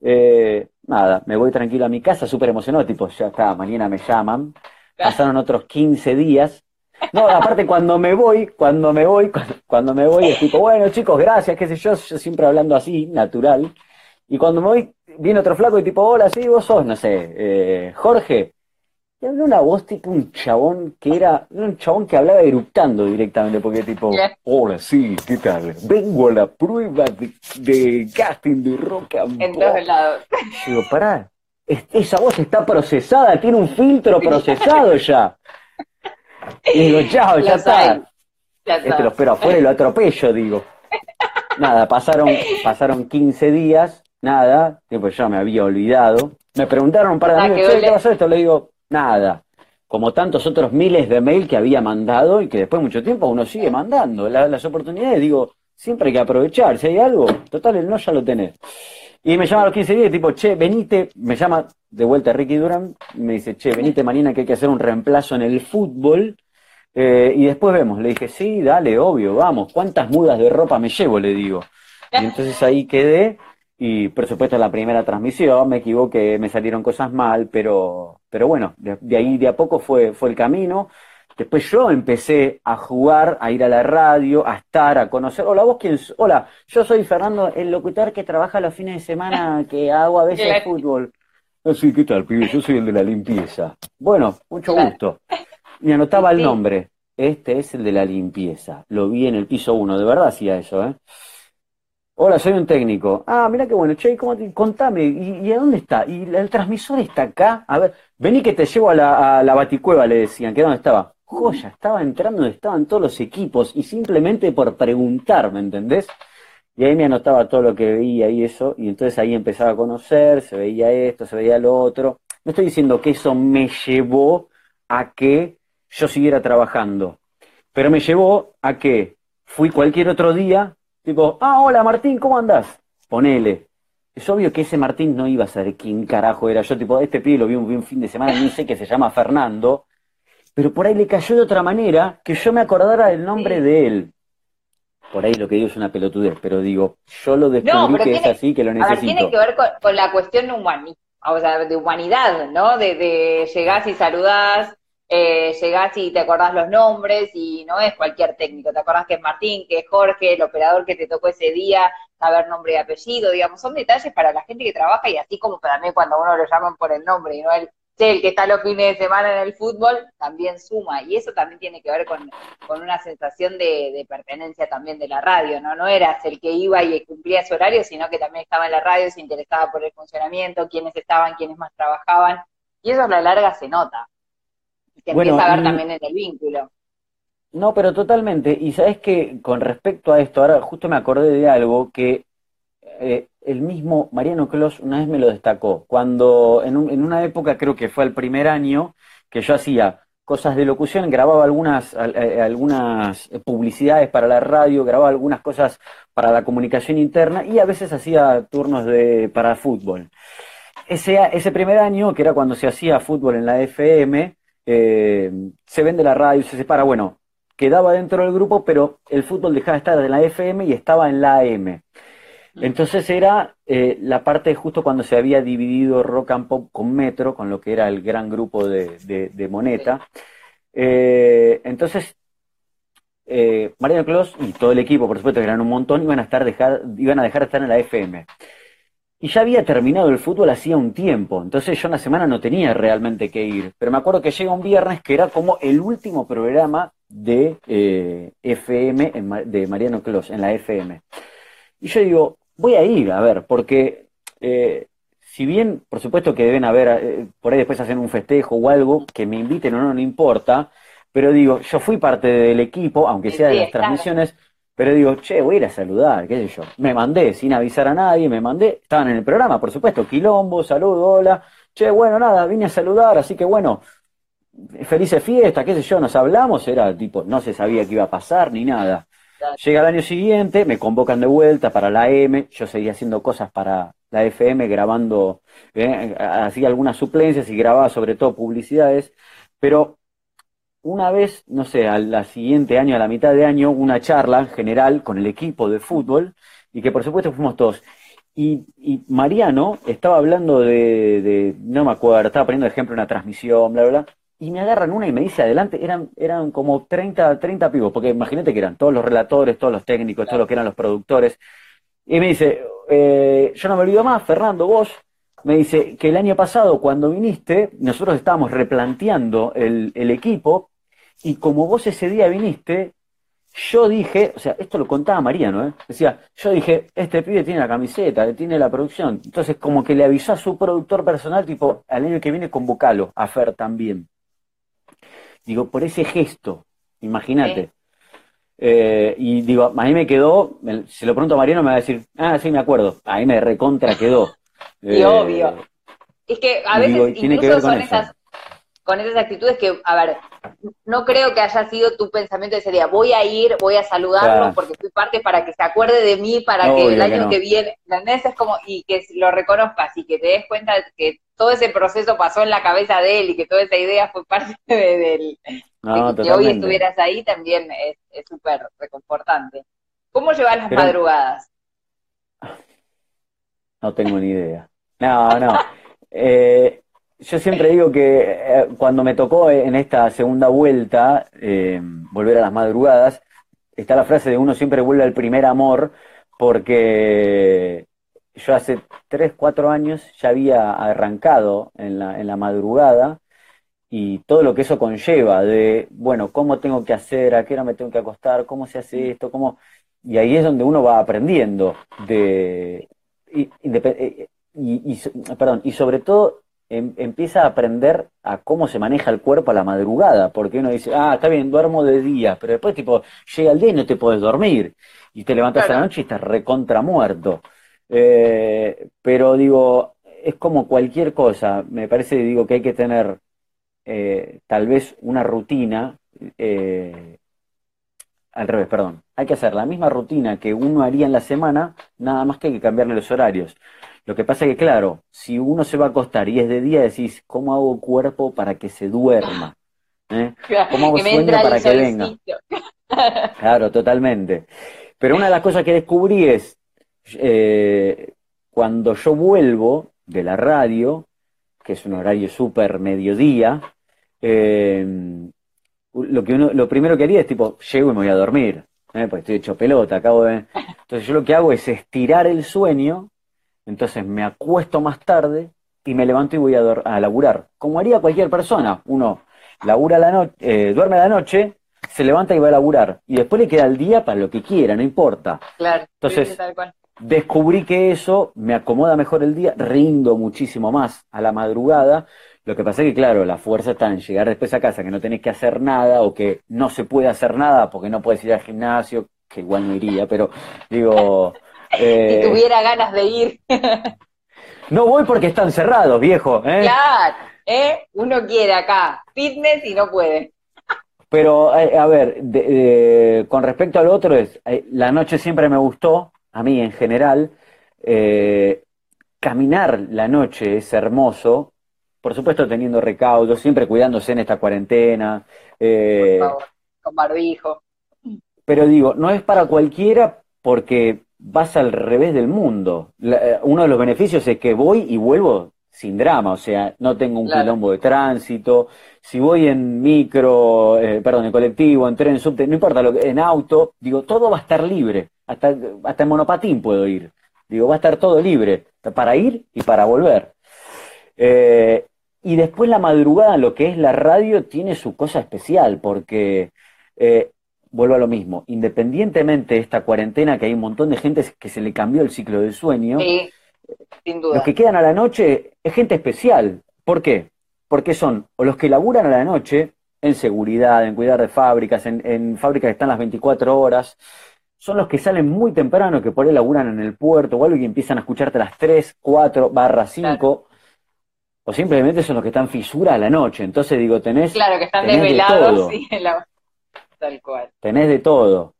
Eh, nada, me voy tranquilo a mi casa, súper emocionado, tipo, ya está, mañana me llaman. Pasaron otros 15 días. No, aparte cuando me voy, cuando me voy, cuando, me voy es tipo, bueno chicos, gracias, qué sé yo, yo siempre hablando así, natural. Y cuando me voy, viene otro flaco y tipo, hola, sí, vos sos, no sé, eh, Jorge. Y habló una voz tipo un chabón que era, un chabón que hablaba eructando directamente, porque tipo, hola, sí, ¿qué tal? Vengo a la prueba de, casting de rock and En todos lados. Digo, pará, esa voz está procesada, tiene un filtro procesado ya. Y digo, chao, ya está. Este lo espero afuera y lo atropello, digo. Nada, pasaron, pasaron 15 días, nada, tipo, yo me había olvidado. Me preguntaron un par de amigos, ¿qué pasó esto? Le digo, nada. Como tantos otros miles de mail que había mandado y que después de mucho tiempo uno sigue mandando. las oportunidades, digo, siempre hay que aprovechar. Si hay algo, total, el no ya lo tenés. Y me llama a los 15 días, tipo, che, venite, me llama de vuelta Ricky Durán, me dice, che, venite mañana que hay que hacer un reemplazo en el fútbol. Eh, y después vemos, le dije, sí, dale, obvio, vamos, ¿cuántas mudas de ropa me llevo? Le digo. Y entonces ahí quedé, y por supuesto la primera transmisión, me equivoqué, me salieron cosas mal, pero, pero bueno, de, ahí de a poco fue, fue el camino. Después yo empecé a jugar, a ir a la radio, a estar, a conocer. Hola, vos quién Hola, yo soy Fernando, el locutor que trabaja los fines de semana, que hago a veces fútbol. Así, ¿qué tal, pibe? Yo soy el de la limpieza. Bueno, mucho gusto. Me anotaba el nombre. Este es el de la limpieza. Lo vi en el piso uno, de verdad hacía eso, ¿eh? Hola, soy un técnico. Ah, mira qué bueno. Che, ¿cómo contame, ¿y, a dónde está? ¿Y el transmisor está acá? A ver, vení que te llevo a la, a la baticueva, le decían. ¿Que dónde estaba? joya, estaba entrando donde estaban todos los equipos y simplemente por preguntar, ¿me entendés? Y ahí me anotaba todo lo que veía y eso, y entonces ahí empezaba a conocer, se veía esto, se veía lo otro. No estoy diciendo que eso me llevó a que yo siguiera trabajando, pero me llevó a que fui cualquier otro día, tipo, ah, hola Martín, ¿cómo andás? Ponele. Es obvio que ese Martín no iba a ser quién carajo era yo, tipo, este pibe lo vi un, fin de semana, ni sé que se llama Fernando, pero por ahí le cayó de otra manera que yo me acordara del nombre de él. Por ahí lo que digo es una pelotudez, pero digo, yo lo descubrí que es así, que lo necesito. tiene que ver con, la cuestión humanidad, o sea, de humanidad, ¿no? De, de llegás y saludás, eh, llegás y te acordás los nombres y no es cualquier técnico, te acordás que es Martín, que es Jorge, el operador que te tocó ese día, saber nombre y apellido, digamos, son detalles para la gente que trabaja y así como para mí cuando uno lo llaman por el nombre y no el, el que está los fines de semana en el fútbol, también suma. Y eso también tiene que ver con, una sensación de, pertenencia también de la radio, ¿no? No eras el que iba y cumplía su horario, sino que también estaba en la radio, se interesaba por el funcionamiento, quiénes estaban, quiénes más trabajaban. Y eso a la larga se nota que bueno, empieza a ver también en el vínculo. No, pero totalmente. Y sabes que con respecto a esto, ahora justo me acordé de algo que eh, el mismo Mariano Clos una vez me lo destacó. Cuando en, en, una época, creo que fue el primer año, que yo hacía cosas de locución, grababa algunas, eh, algunas publicidades para la radio, grababa algunas cosas para la comunicación interna y a veces hacía turnos de, para fútbol. Ese, ese primer año, que era cuando se hacía fútbol en la FM, eh, se vende la radio, se separa, bueno, quedaba dentro del grupo, pero el fútbol dejaba de estar en la FM y estaba en la AM. Mm. Entonces era eh, la parte justo cuando se había dividido Rock and Pop con Metro, con lo que era el gran grupo de, Moneta. Eh, entonces, Mariano Clos y todo el equipo, por supuesto, que eran un montón, iban a, estar dejar, iban a dejar de estar en la FM. Y ya había terminado el fútbol hacía un tiempo, entonces yo una semana no tenía realmente que ir. Pero me acuerdo que llega un viernes que era como el último programa de eh, FM, de Mariano Clos, en la FM. Y yo digo, voy a ir, a ver, porque eh, si bien, por supuesto que deben haber, eh, por ahí después hacen un festejo o algo, que me inviten o no, no importa, pero digo, yo fui parte del equipo, aunque sea de las transmisiones, pero digo, che, voy a ir a saludar, qué sé yo. Me mandé sin avisar a nadie, me mandé, estaban en el programa, por supuesto, quilombo, saludo, hola. Che, bueno, nada, vine a saludar, así que bueno, felices fiesta, qué sé yo, nos hablamos, era tipo, no se sabía qué iba a pasar ni nada. Llega el año siguiente, me convocan de vuelta para la M, yo seguía haciendo cosas para la FM, grabando, eh, hacía algunas suplencias y grababa sobre todo publicidades, pero una vez, no sé, al siguiente año, a la mitad de año, una charla general con el equipo de fútbol y que por supuesto fuimos todos. Y, Mariano estaba hablando de, no me acuerdo, estaba poniendo de ejemplo una transmisión, bla, bla, bla, y me agarran una y me dice adelante, eran, eran como 30, 30 pibos, porque imagínate que eran todos los relatores, todos los técnicos, todos los que eran los productores. Y me dice, eh, yo no me olvido más, Fernando, vos, me dice que el año pasado cuando viniste, nosotros estábamos replanteando el, el equipo y como vos ese día viniste, yo dije, o sea, esto lo contaba Mariano, ¿eh? Decía, yo dije, este pibe tiene la camiseta, tiene la producción. Entonces, como que le avisó a su productor personal, tipo, al año que viene convocalo, a Fer también. Digo, por ese gesto, imagínate. Eh, y digo, a mí me quedó, si lo pregunto a Mariano me va a decir, ah, sí, me acuerdo. A mí me recontra quedó. Y obvio. Es que a veces incluso son esas, con esas actitudes que, a ver, no creo que haya sido tu pensamiento de ese día, voy a ir, voy a saludarlo porque fui parte para que se acuerde de mí, para que el año que, viene, ¿entendés? Es como, y que lo reconozcas y que te des cuenta de que todo ese proceso pasó en la cabeza de él y que toda esa idea fue parte de, él. que hoy estuvieras ahí también es súper reconfortante. ¿Cómo llevas las madrugadas? No tengo ni idea. No, no. Eh, yo siempre digo que eh, cuando me tocó en esta segunda vuelta eh, volver a las madrugadas, está la frase de uno siempre vuelve al primer amor, porque yo hace tres, cuatro años ya había arrancado en la, en la madrugada y todo lo que eso conlleva de, bueno, cómo tengo que hacer, a qué hora me tengo que acostar, cómo se hace esto, cómo... Y ahí es donde uno va aprendiendo de... y, y, perdón, y sobre todo em, empieza a aprender a cómo se maneja el cuerpo a la madrugada, porque uno dice, ah, está bien, duermo de día, pero después tipo, llega el día y no te puedes dormir, y te levantas a la noche y estás recontra muerto. Eh, pero digo, es como cualquier cosa, me parece, digo, que hay que tener eh, tal vez una rutina, eh, al revés, perdón, hay que hacer la misma rutina que uno haría en la semana, nada más que hay que cambiarle los horarios. Lo que pasa es que, claro, si uno se va a acostar y es de día, decís, ¿cómo hago cuerpo para que se duerma? ¿Eh? ¿Cómo hago sueño para que venga? Claro, totalmente. Pero una de las cosas que descubrí es, eh, cuando yo vuelvo de la radio, que es un horario súper mediodía, eh, lo, que uno, lo primero que haría es tipo, llego y me voy a dormir, ¿eh? porque estoy hecho pelota, acabo de... Entonces yo lo que hago es estirar el sueño, entonces me acuesto más tarde y me levanto y voy a, a laburar, como haría cualquier persona. Uno labura la noche, eh, duerme la noche, se levanta y va a laburar, y después le queda el día para lo que quiera, no importa. Claro. Entonces, descubrí que eso me acomoda mejor el día, rindo muchísimo más a la madrugada, lo que pasa es que, claro, la fuerza está en llegar después a casa, que no tenés que hacer nada o que no se puede hacer nada porque no puedes ir al gimnasio, que igual no iría, pero digo... Eh, si tuviera ganas de ir. no voy porque están cerrados, viejo. ¿eh? Claro, ¿eh? uno quiere acá fitness y no puede. Pero, eh, a ver, con respecto al otro, es eh, la noche siempre me gustó, a mí en general. caminar la noche es hermoso, por supuesto teniendo recaudos, siempre cuidándose en esta cuarentena. Eh, por favor, con barbijo. Pero digo, no es para cualquiera porque vas al revés del mundo. Eh, uno de los beneficios es que voy y vuelvo sin drama, o sea, no tengo un quilombo de tránsito. Si voy en micro, eh, perdón, en colectivo, en tren, subte, no importa, lo que, en auto, digo, todo va a estar libre. Hasta, hasta en monopatín puedo ir. Digo, va a estar todo libre para ir y para volver. Eh, y después la madrugada, lo que es la radio, tiene su cosa especial, porque, eh, vuelvo a lo mismo, independientemente de esta cuarentena, que hay un montón de gente que se le cambió el ciclo del sueño, sin duda. los que quedan a la noche es gente especial. ¿Por qué? Porque son o los que laburan a la noche, en seguridad, en cuidar de fábricas, en, fábricas que están las 24 horas, son los que salen muy temprano, que por ahí laburan en el puerto o algo y empiezan a escucharte a las 3, 4, barra 5 o simplemente son los que están fisura a la noche. Entonces digo, tenés. Claro, que están desvelados, sí, tal cual. Tenés de todo.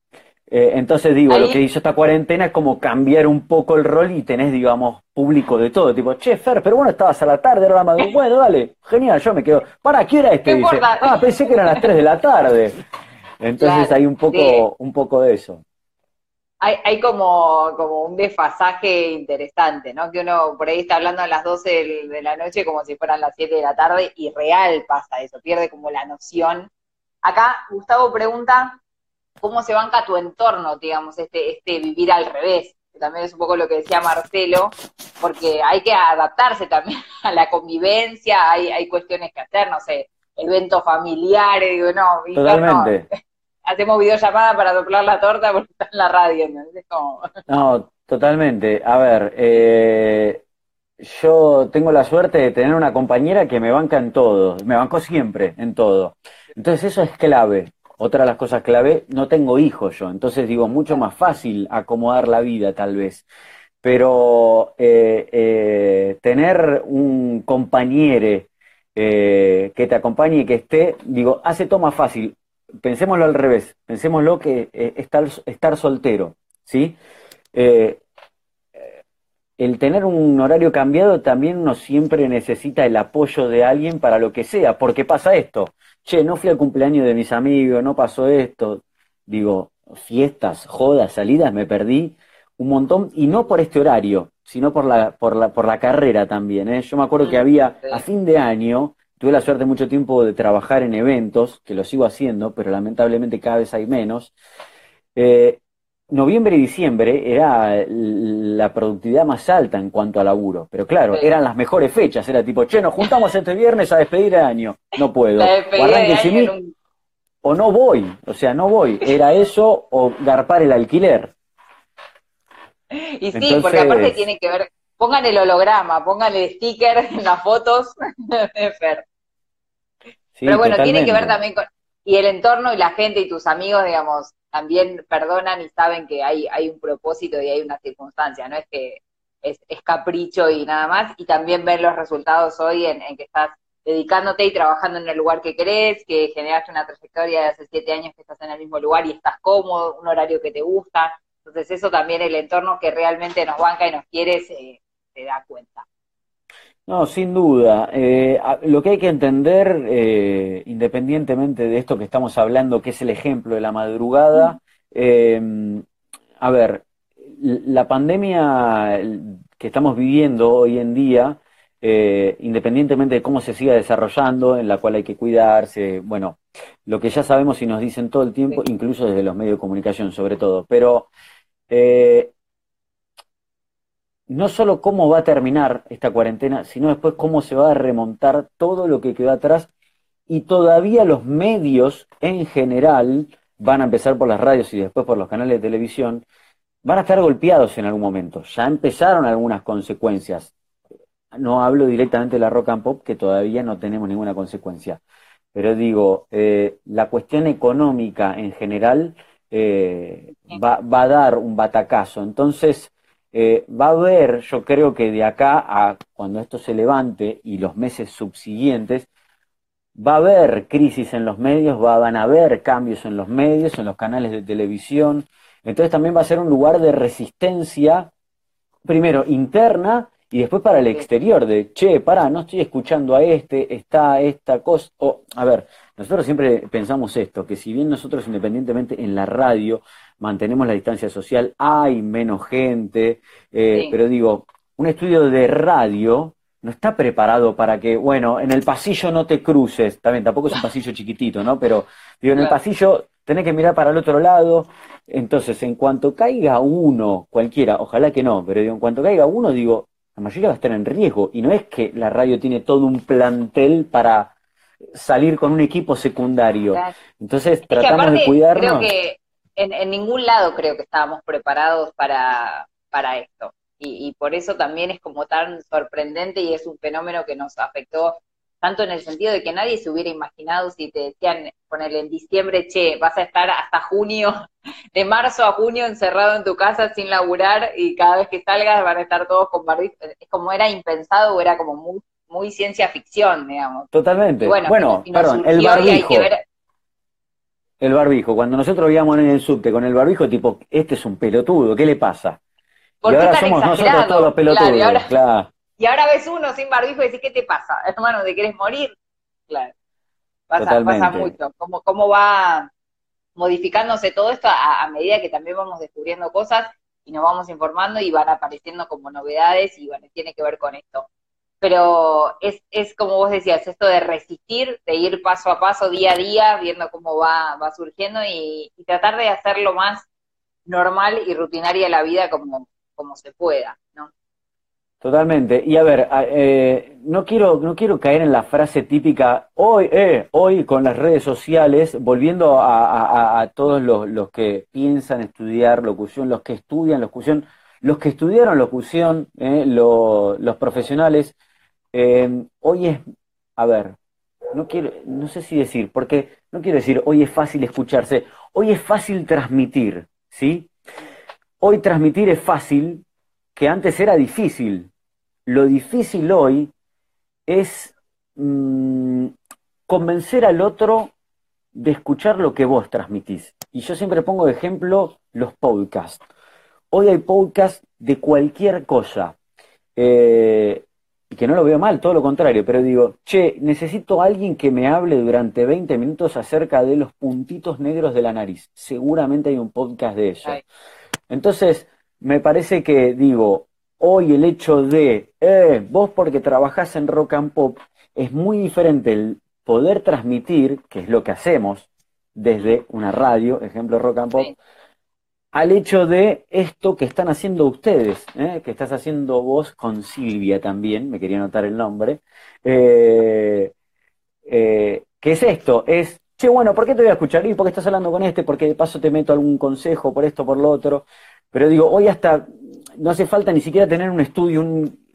Eh, entonces digo, lo que hizo esta cuarentena es como cambiar un poco el rol y tenés, digamos, público de todo. Tipo, che, Fer, pero bueno, estabas a la tarde, era la madrugada. Bueno, dale, genial, yo me quedo. ¿Para qué era este? Dice, ah, pensé que eran las 3 de la tarde. Entonces hay un poco, un poco de eso hay, hay como, como un desfasaje interesante, ¿no? Que uno por ahí está hablando a las 12 de la noche como si fueran las 7 de la tarde y real pasa eso, pierde como la noción. Acá Gustavo pregunta, ¿cómo se banca tu entorno, digamos, este, este vivir al revés? Que también es un poco lo que decía Marcelo, porque hay que adaptarse también a la convivencia, hay, hay cuestiones que hacer, no sé, eventos familiares, digo, no, Totalmente hacemos videollamada para doblar la torta porque está en la radio, No, totalmente. A ver, eh, yo tengo la suerte de tener una compañera que me banca en todo, me bancó siempre en todo. Entonces eso es clave. Otra de las cosas clave, no tengo hijos yo, entonces digo, mucho más fácil acomodar la vida tal vez. Pero eh, eh, tener un compañero que te acompañe y que esté, digo, hace todo más fácil pensémoslo al revés, pensémoslo que eh, estar, estar soltero, ¿sí? Eh, el tener un horario cambiado también no siempre necesita el apoyo de alguien para lo que sea, porque pasa esto, che, no fui al cumpleaños de mis amigos, no pasó esto, digo, fiestas, jodas, salidas, me perdí un montón, y no por este horario, sino por la, por la, por la carrera también. ¿eh? Yo me acuerdo que había, a fin de año, Tuve la suerte mucho tiempo de trabajar en eventos, que lo sigo haciendo, pero lamentablemente cada vez hay menos. Eh, noviembre y diciembre era la productividad más alta en cuanto a laburo, pero claro, eran las mejores fechas, era tipo, che, nos juntamos este viernes a despedir el año, no puedo, o, o no voy, o sea, no voy, era eso o garpar el alquiler. Y sí, porque aparte tiene que ver pongan el holograma, pongan el sticker en las fotos. De Fer. Pero bueno, tiene que ver también con, y el entorno y la gente y tus amigos, digamos, también perdonan y saben que hay, hay un propósito y hay una circunstancia, no es que es, capricho y nada más, y también ven los resultados hoy en, que estás dedicándote y trabajando en el lugar que querés, que generaste una trayectoria de hace siete años que estás en el mismo lugar y estás cómodo, un horario que te gusta. Entonces eso también el entorno que realmente nos banca y nos quiere se, da cuenta. No, sin duda. Eh, lo que hay que entender, eh, independientemente de esto que estamos hablando, que es el ejemplo de la madrugada, eh, a ver, la pandemia que estamos viviendo hoy en día, eh, independientemente de cómo se siga desarrollando, en la cual hay que cuidarse, bueno, lo que ya sabemos y nos dicen todo el tiempo, incluso desde los medios de comunicación sobre todo, pero no solo cómo va a terminar esta cuarentena, sino después cómo se va a remontar todo lo que quedó atrás y todavía los medios en general van a empezar por las radios y después por los canales de televisión, van a estar golpeados en algún momento. Ya empezaron algunas consecuencias. No hablo directamente de la rock and pop, que todavía no tenemos ninguna consecuencia. Pero digo, eh, la cuestión económica en general eh, va, a dar un batacazo. Entonces, eh, va a haber, yo creo que de acá a cuando esto se levante y los meses subsiguientes, va a haber crisis en los medios, van a haber cambios en los medios, en los canales de televisión, entonces también va a ser un lugar de resistencia, primero interna y después para el exterior, de, che, pará, no estoy escuchando a este, está esta cosa. O, a ver, nosotros siempre pensamos esto, que si bien nosotros independientemente en la radio mantenemos la distancia social, hay menos gente, eh, pero digo, un estudio de radio no está preparado para que, bueno, en el pasillo no te cruces, también tampoco es un pasillo chiquitito, ¿no? Pero digo, en el pasillo tenés que mirar para el otro lado, entonces, en cuanto caiga uno, cualquiera, ojalá que no, pero digo, en cuanto caiga uno, digo, la mayoría va a estar en riesgo. Y no es que la radio tiene todo un plantel para salir con un equipo secundario. Entonces, tratamos de cuidarnos. Creo que en, ningún lado creo que estábamos preparados para, para esto. Y, y por eso también es como tan sorprendente y es un fenómeno que nos afectó tanto en el sentido de que nadie se hubiera imaginado si te decían, ponerle en diciembre, che, vas a estar hasta junio, de marzo a junio encerrado en tu casa sin laburar y cada vez que salgas van a estar todos con barbijo. Es como era impensado o era como muy, muy ciencia ficción, digamos. Totalmente. bueno, perdón, el barbijo. El barbijo, cuando nosotros íbamos en el subte con el barbijo, tipo, este es un pelotudo, ¿qué le pasa? y ahora somos nosotros todos los pelotudos, claro. Y ahora ves uno sin barbijo y decís, ¿qué te pasa? Hermano, ¿te quieres morir? Claro. Pasa, pasa mucho. ¿Cómo, ¿Cómo va modificándose todo esto a, medida que también vamos descubriendo cosas y nos vamos informando y van apareciendo como novedades y bueno, tiene que ver con esto. Pero es, es como vos decías, esto de resistir, de ir paso a paso, día a día, viendo cómo va, va surgiendo y, y tratar de hacerlo más normal y rutinaria la vida como, como se pueda, ¿no? Totalmente. Y a ver, eh, no, quiero, no quiero caer en la frase típica, hoy, eh, hoy con las redes sociales, volviendo a, todos los, que piensan estudiar locución, los que estudian locución, los que estudiaron locución, eh, los profesionales, eh, hoy es, a ver, no quiero, no sé si decir, porque no quiero decir hoy es fácil escucharse, hoy es fácil transmitir, ¿sí? Hoy transmitir es fácil, que antes era difícil. Lo difícil hoy es mm, convencer al otro de escuchar lo que vos transmitís. Y yo siempre pongo de ejemplo los podcasts. Hoy hay podcasts de cualquier cosa. Eh, y que no lo veo mal, todo lo contrario, pero digo, che, necesito a alguien que me hable durante 20 minutos acerca de los puntitos negros de la nariz. Seguramente hay un podcast de eso. Entonces, me parece que, digo, hoy el hecho de, eh, vos porque trabajás en rock and pop, es muy diferente el poder transmitir, que es lo que hacemos desde una radio, ejemplo rock and pop, al hecho de esto que están haciendo ustedes, ¿eh? que estás haciendo vos con Silvia también, me quería anotar el nombre, eh, eh, ¿qué es esto? Es, che, bueno, ¿por qué te voy a escuchar? ¿Y por qué estás hablando con este? Porque de paso te meto algún consejo por esto, por lo otro. Pero digo, hoy hasta no hace falta ni siquiera tener un estudio,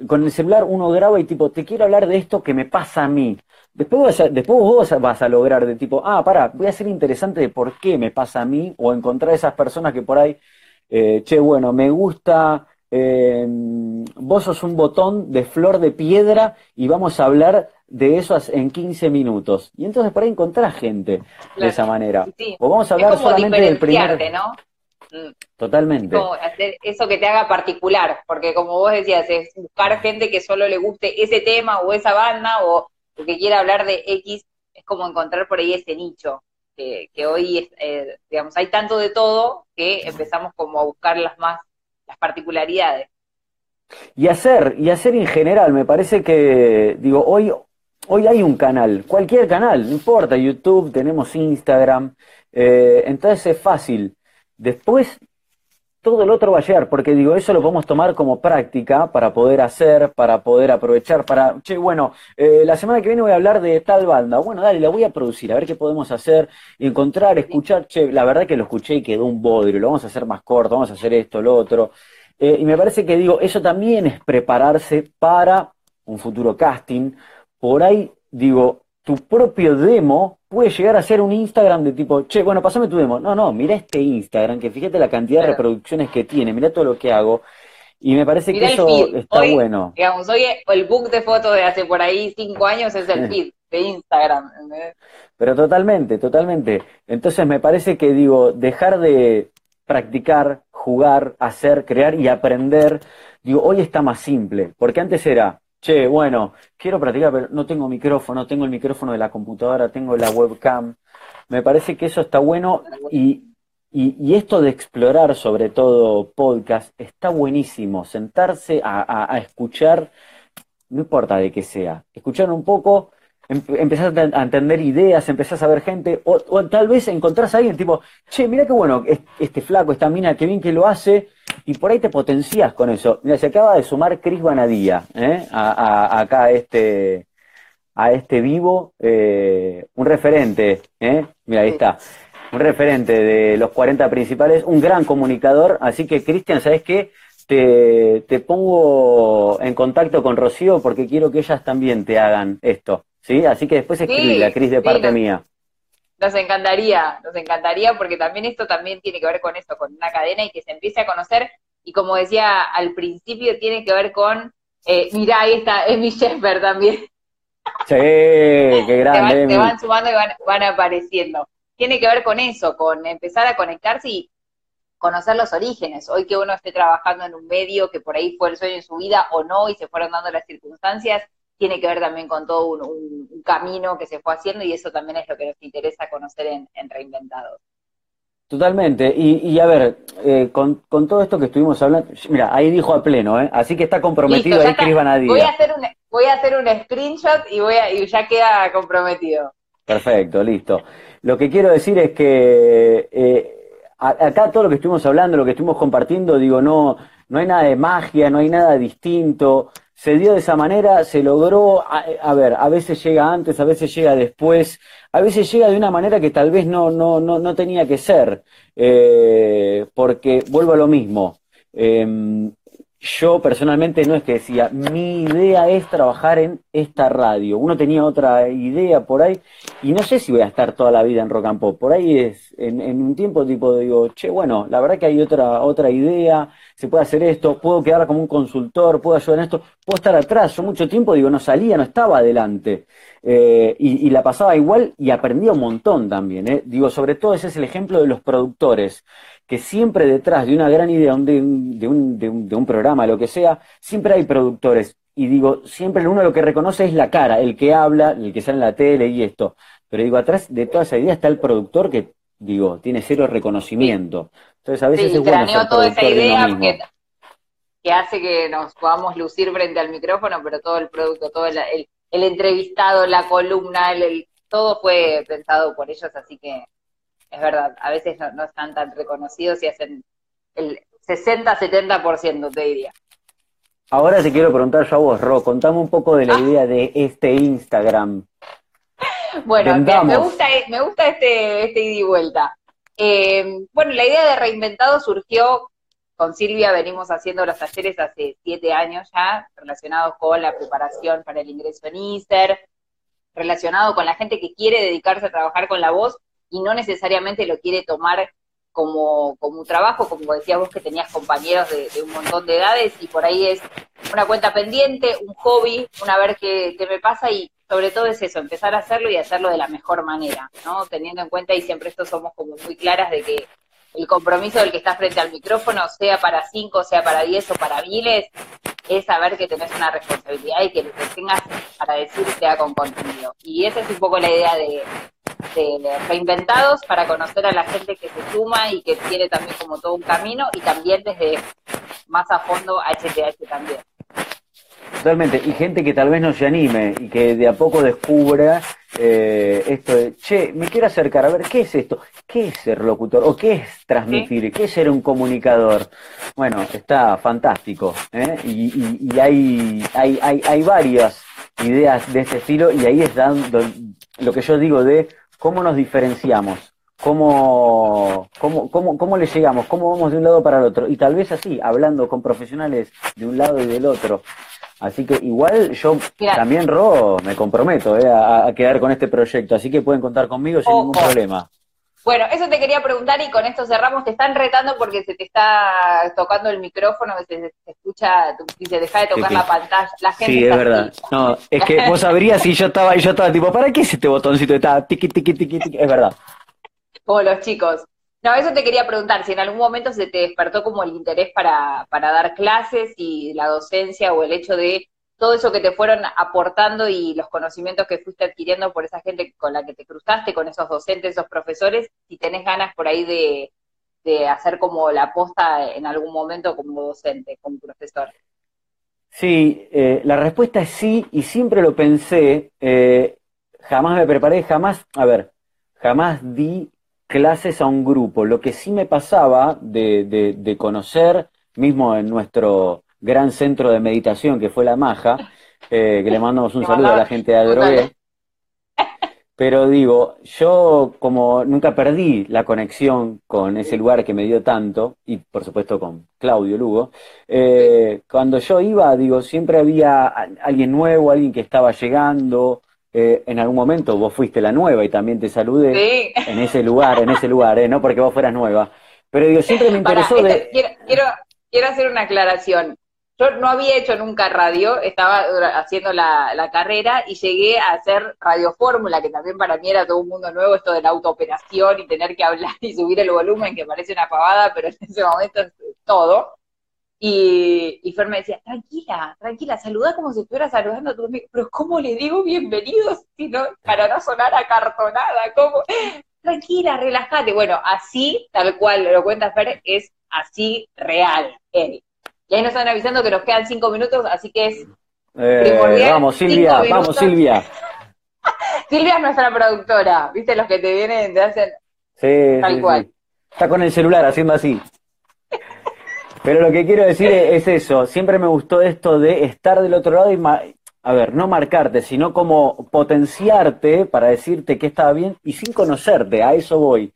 con el celular uno graba y tipo, te quiero hablar de esto que me pasa a mí. Después, después vos vas a lograr de tipo, ah, para, voy a ser interesante de por qué me pasa a mí, o encontrar esas personas que por ahí, eh, che, bueno, me gusta, eh, vos sos un botón de flor de piedra y vamos a hablar de eso en 15 minutos. Y entonces por ahí encontrás gente de esa manera. O vamos a hablar solamente del primer... ¿no? Mm. Totalmente. Como hacer eso que te haga particular, porque como vos decías, es buscar gente que solo le guste ese tema o esa banda o que quiera hablar de X, es como encontrar por ahí ese nicho, que, hoy, es, eh, digamos, hay tanto de todo que empezamos como a buscar las más, las particularidades. Y hacer, y hacer en general, me parece que, digo, hoy, hoy hay un canal, cualquier canal, no importa, YouTube, tenemos Instagram, eh, entonces es fácil. Después todo el otro va a llegar, porque digo, eso lo podemos tomar como práctica para poder hacer, para poder aprovechar, para, che, bueno, eh, la semana que viene voy a hablar de tal banda, bueno, dale, la voy a producir, a ver qué podemos hacer, encontrar, escuchar, che, la verdad que lo escuché y quedó un bodrio, lo vamos a hacer más corto, vamos a hacer esto, lo otro, eh, y me parece que digo, eso también es prepararse para un futuro casting, por ahí, digo, tu propio demo puede llegar a ser un Instagram de tipo, che, bueno, pasame tu demo. No, no, mira este Instagram, que fíjate la cantidad de reproducciones que tiene, mira todo lo que hago. Y me parece que eso está bueno. Digamos, hoy el book de fotos de hace por ahí cinco años es el feed de Instagram. Pero totalmente, totalmente. Entonces me parece que digo, dejar de practicar, jugar, hacer, crear y aprender, digo, hoy está más simple, porque antes era, che, bueno, quiero practicar, pero no tengo micrófono, tengo el micrófono de la computadora, tengo la webcam. Me parece que eso está bueno y, y, esto de explorar sobre todo podcast está buenísimo. Sentarse a, escuchar, no importa de qué sea, escuchar un poco, em, empezar a entender ideas, empezar a ver gente, o, o, tal vez encontrás a alguien tipo, che, mira qué bueno, este flaco, esta mina, qué bien que lo hace, y por ahí te potencias con eso. Mira, se acaba de sumar Cris Banadía, ¿eh? a, acá a este, a este vivo, eh, un referente, ¿eh? mira, ahí está, un referente de los 40 principales, un gran comunicador, así que Cristian, ¿sabes qué? Te, te pongo en contacto con Rocío porque quiero que ellas también te hagan esto, ¿sí? Así que después escribe a Cris de parte mía. Nos encantaría, nos encantaría porque también esto también tiene que ver con esto, con una cadena y que se empiece a conocer y como decía al principio tiene que ver con, eh, mirá, ahí está, es mi Shepard también. Sí, qué grande. Se van, sumando y van, apareciendo. Tiene que ver con eso, con empezar a conectarse y conocer los orígenes. Hoy que uno esté trabajando en un medio que por ahí fue el sueño en su vida o no y se fueron dando las circunstancias, tiene que ver también con todo un, camino que se fue haciendo y eso también es lo que nos interesa conocer en, Reinventados. Totalmente. Y, a ver, eh, con, todo esto que estuvimos hablando, mira, ahí dijo a pleno, ¿eh? así que está comprometido ahí Cris. Voy a hacer un, voy a hacer un screenshot y, voy a, y ya queda comprometido. Perfecto, listo. Lo que quiero decir es que eh, acá todo lo que estuvimos hablando, lo que estuvimos compartiendo, digo, no, no hay nada de magia, no hay nada distinto se dio de esa manera, se logró, a, ver, a veces llega antes, a veces llega después, a veces llega de una manera que tal vez no, no, no, no tenía que ser, eh, porque vuelvo a lo mismo. Em, yo personalmente no es que decía, mi idea es trabajar en esta radio. Uno tenía otra idea por ahí y no sé si voy a estar toda la vida en rock and pop. Por ahí es, en, un tiempo tipo digo, che, bueno, la verdad que hay otra, otra idea, se puede hacer esto, puedo quedar como un consultor, puedo ayudar en esto, puedo estar atrás. Yo mucho tiempo digo, no salía, no estaba adelante. Eh, y, la pasaba igual y aprendía un montón también. Eh. Digo, sobre todo ese es el ejemplo de los productores que siempre detrás de una gran idea, de un, de un, de un, de un programa, lo que sea, siempre hay productores. Y digo, siempre uno lo que reconoce es la cara, el que habla, el que sale en la tele y esto. Pero digo, atrás de toda esa idea está el productor que, digo, tiene cero reconocimiento. Entonces a veces es bueno ser toda esa idea que, que, hace que nos podamos lucir frente al micrófono, pero todo el producto, todo el, el, entrevistado, la columna, el, todo fue pensado por ellos, así que es verdad, a veces no, están tan reconocidos y hacen el 60-70%, te diría. Ahora te quiero preguntar yo a vos, Ro, contame un poco de la ah. idea de este Instagram. Bueno, me gusta, me gusta este, este ida y vuelta. Eh, bueno, la idea de Reinventado surgió con Silvia venimos haciendo los talleres hace siete años ya, relacionados con la preparación para el ingreso en ISER, relacionado con la gente que quiere dedicarse a trabajar con la voz y no necesariamente lo quiere tomar como, como un trabajo, como decías vos que tenías compañeros de, un montón de edades y por ahí es una cuenta pendiente, un hobby, una ver qué, qué me pasa y sobre todo es eso, empezar a hacerlo y hacerlo de la mejor manera, ¿no? Teniendo en cuenta y siempre esto somos como muy claras de que el compromiso del que está frente al micrófono, sea para cinco, sea para diez o para miles, es saber que tenés una responsabilidad y que lo que tengas para decir sea con contenido. Y esa es un poco la idea de, de reinventados para conocer a la gente que se suma y que tiene también como todo un camino y también desde más a fondo HTH también. Totalmente, y gente que tal vez no se anime y que de a poco descubra eh, esto de, che, me quiero acercar a ver, ¿qué es esto? ¿Qué es ser locutor? ¿O qué es transmitir? ¿Qué es ser un comunicador? Bueno, está fantástico. ¿eh? Y, y, hay, hay, hay, hay varias ideas de este estilo y ahí es dando lo que yo digo de cómo nos diferenciamos, cómo, cómo, cómo, cómo le llegamos, cómo vamos de un lado para el otro. Y tal vez así, hablando con profesionales de un lado y del otro. Así que igual yo también, Ro, me comprometo eh, a, quedar con este proyecto, así que pueden contar conmigo sin ningún problema. Bueno, eso te quería preguntar y con esto cerramos. Te están retando porque se te está tocando el micrófono, se, se escucha y se deja de tocar la pantalla. La gente sí, es verdad. No, es que vos sabrías si yo estaba, yo estaba tipo, ¿para qué es este botoncito? Estaba tiqui, tiqui, tiqui, tiqui. Es verdad. Como los chicos. No, eso te quería preguntar, si en algún momento se te despertó como el interés para, para dar clases y la docencia o el hecho de todo eso que te fueron aportando y los conocimientos que fuiste adquiriendo por esa gente con la que te cruzaste, con esos docentes, esos profesores, si tenés ganas por ahí de, hacer como la posta en algún momento como docente, como profesor. Sí, eh, la respuesta es sí y siempre lo pensé, eh, jamás me preparé, jamás, a ver, jamás di clases a un grupo. Lo que sí me pasaba de, de, de conocer, mismo en nuestro gran centro de meditación que fue La Maja, eh, que le mandamos un saludo a la gente de Adrogué. Pero digo, yo como nunca perdí la conexión con ese lugar que me dio tanto, y por supuesto con Claudio Lugo, eh, cuando yo iba, digo, siempre había alguien nuevo, alguien que estaba llegando, eh, en algún momento vos fuiste la nueva y también te saludé en ese lugar, en ese lugar, no porque vos fueras nueva. Pero digo, siempre me interesó de... quiero, quiero hacer una aclaración. Yo no había hecho nunca radio, estaba haciendo la, carrera y llegué a hacer Radio Fórmula, que también para mí era todo un mundo nuevo, esto de la autooperación y tener que hablar y subir el volumen, que parece una pavada, pero en ese momento es todo. Y, y Fer me decía, tranquila, tranquila, saluda como si estuviera saludando a tu amigo. Pero ¿cómo le digo bienvenidos si no, para no sonar acartonada? ¿Cómo? Tranquila, relájate. Bueno, así, tal cual lo cuenta Fer, es así real él. Y ahí nos están avisando que nos quedan cinco minutos, así que es eh, Vamos, Silvia, vamos, Silvia. Silvia es nuestra productora, ¿viste? Los que te vienen, te hacen sí, tal cual. Está con el celular haciendo así. Pero lo que quiero decir es, eso, siempre me gustó esto de estar del otro lado y, a ver, no marcarte, sino como potenciarte para decirte que estaba bien y sin conocerte, a eso voy.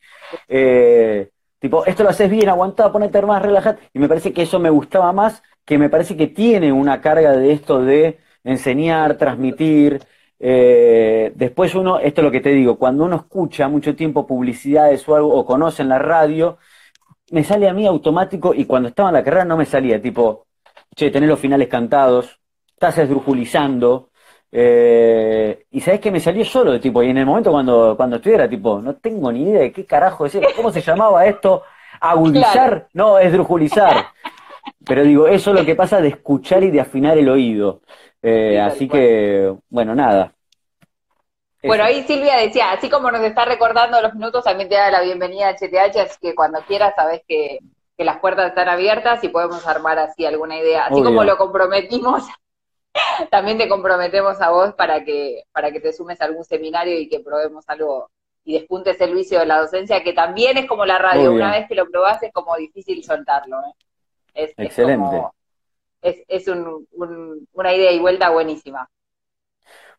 Eh, Tipo, esto lo haces bien, aguantá, ponete más, relajate. Y me parece que eso me gustaba más, que me parece que tiene una carga de esto de enseñar, transmitir. Eh, después uno, esto es lo que te digo, cuando uno escucha mucho tiempo publicidades o algo, o conoce en la radio, me sale a mí automático y cuando estaba en la carrera no me salía, tipo, che, tenés los finales cantados, estás esdrujulizando, eh, y sabes que me salió solo tipo, y en el momento cuando, cuando estuve era tipo, no tengo ni idea de qué carajo es ¿cómo se llamaba esto? Agudizar, no, es drujulizar. Pero digo, eso es lo que pasa de escuchar y de afinar el oído. Eh, así que, bueno, nada. Bueno, ahí Silvia decía, así como nos está recordando los minutos, también te da la bienvenida a HTH, así que cuando quieras sabes que, que las puertas están abiertas y podemos armar así alguna idea. Así como lo comprometimos también te comprometemos a vos para que, para que te sumes a algún seminario y que probemos algo y despuntes el vicio de la docencia, que también es como la radio, una vez que lo probás es como difícil soltarlo. ¿eh? Es, Excelente. Es, es, una idea y vuelta buenísima.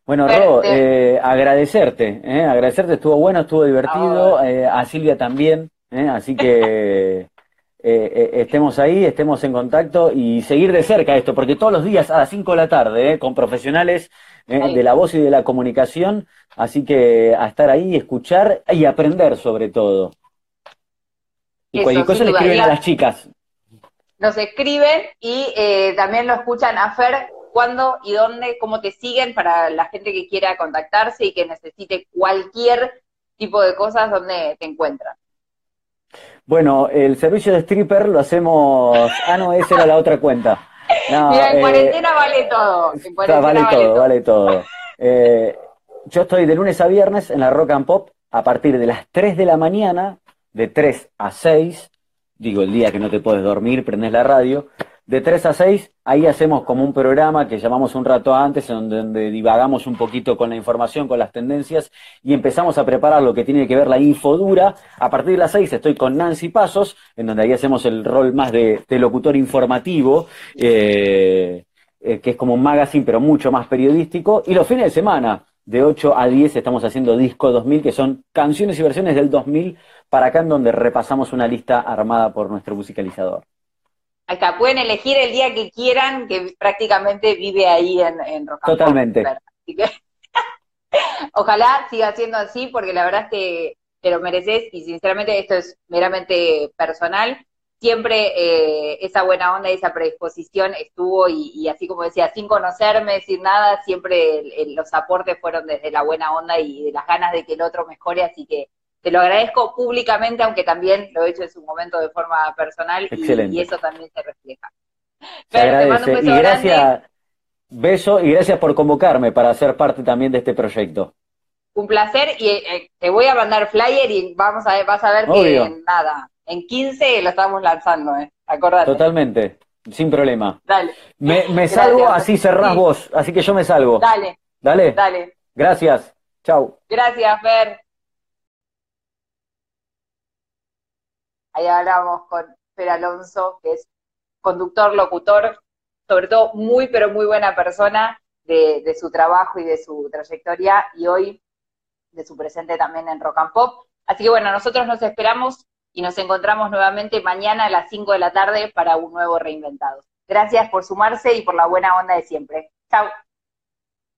Bueno, Ro, eh, agradecerte, eh, agradecerte, estuvo bueno, estuvo divertido, a Silvia también, así que estemos ahí, estemos en contacto y seguir de cerca esto, porque todos los días a las 5 de la tarde, con profesionales de la voz y de la comunicación, así que a estar ahí, escuchar y aprender sobre todo. Y cualquier cosa le escriben a las chicas. Nos escriben y eh, también lo escuchan a Fer cuándo y dónde, cómo te siguen para la gente que quiera contactarse y que necesite cualquier tipo de cosas donde te encuentran. Bueno, el servicio de stripper lo hacemos. Ah, no, esa era la otra cuenta. Mira, en eh, cuarentena vale todo. vale, todo, vale todo. Eh, yo estoy de lunes a viernes en la Rock and Pop a partir de las 3 de la mañana de 3 a 6, digo el día que no te puedes dormir, prendes la radio, de 3 a 6, ahí hacemos como un programa que llamamos un rato antes, en donde, divagamos un poquito con la información, con las tendencias, y empezamos a preparar lo que tiene que ver la infodura. A partir de las 6 estoy con Nancy Pasos, en donde ahí hacemos el rol más de, locutor informativo, eh, eh, que es como un magazine, pero mucho más periodístico, y los fines de semana, de 8 a 10 estamos haciendo Disco 2000, que son canciones y versiones del 2000 para acá, en donde repasamos una lista armada por nuestro musicalizador. Ahí está, pueden elegir el día que quieran, que prácticamente vive ahí en, en Totalmente. ojalá siga siendo así, porque la verdad es que te lo mereces y sinceramente esto es meramente personal siempre eh, esa buena onda y esa predisposición estuvo y, así como decía, sin conocerme, sin nada, siempre los aportes fueron desde la buena onda y de las ganas de que el otro mejore, así que te lo agradezco públicamente, aunque también lo he hecho en su momento de forma personal y, eso también se refleja. Pero te mando un beso y gracias, beso y gracias por convocarme para ser parte también de este proyecto. Un placer y eh, te voy a mandar flyer y vamos a ver, vas a ver que nada, en 15 lo estamos lanzando, ¿eh? Acordate. Totalmente, sin problema. Dale. Me, salgo, así cerrás vos, así que yo me salgo. Dale. Dale. Dale. Gracias. Chau. Gracias, Fer. Ahí hablamos con Fer Alonso, que es conductor, locutor, sobre todo muy, pero muy buena persona de, de, su trabajo y de su trayectoria, y hoy de su presente también en Rock and Pop. Así que bueno, nosotros nos esperamos y nos encontramos nuevamente mañana a las 5 de la tarde para un nuevo reinventado. Gracias por sumarse y por la buena onda de siempre. Chao.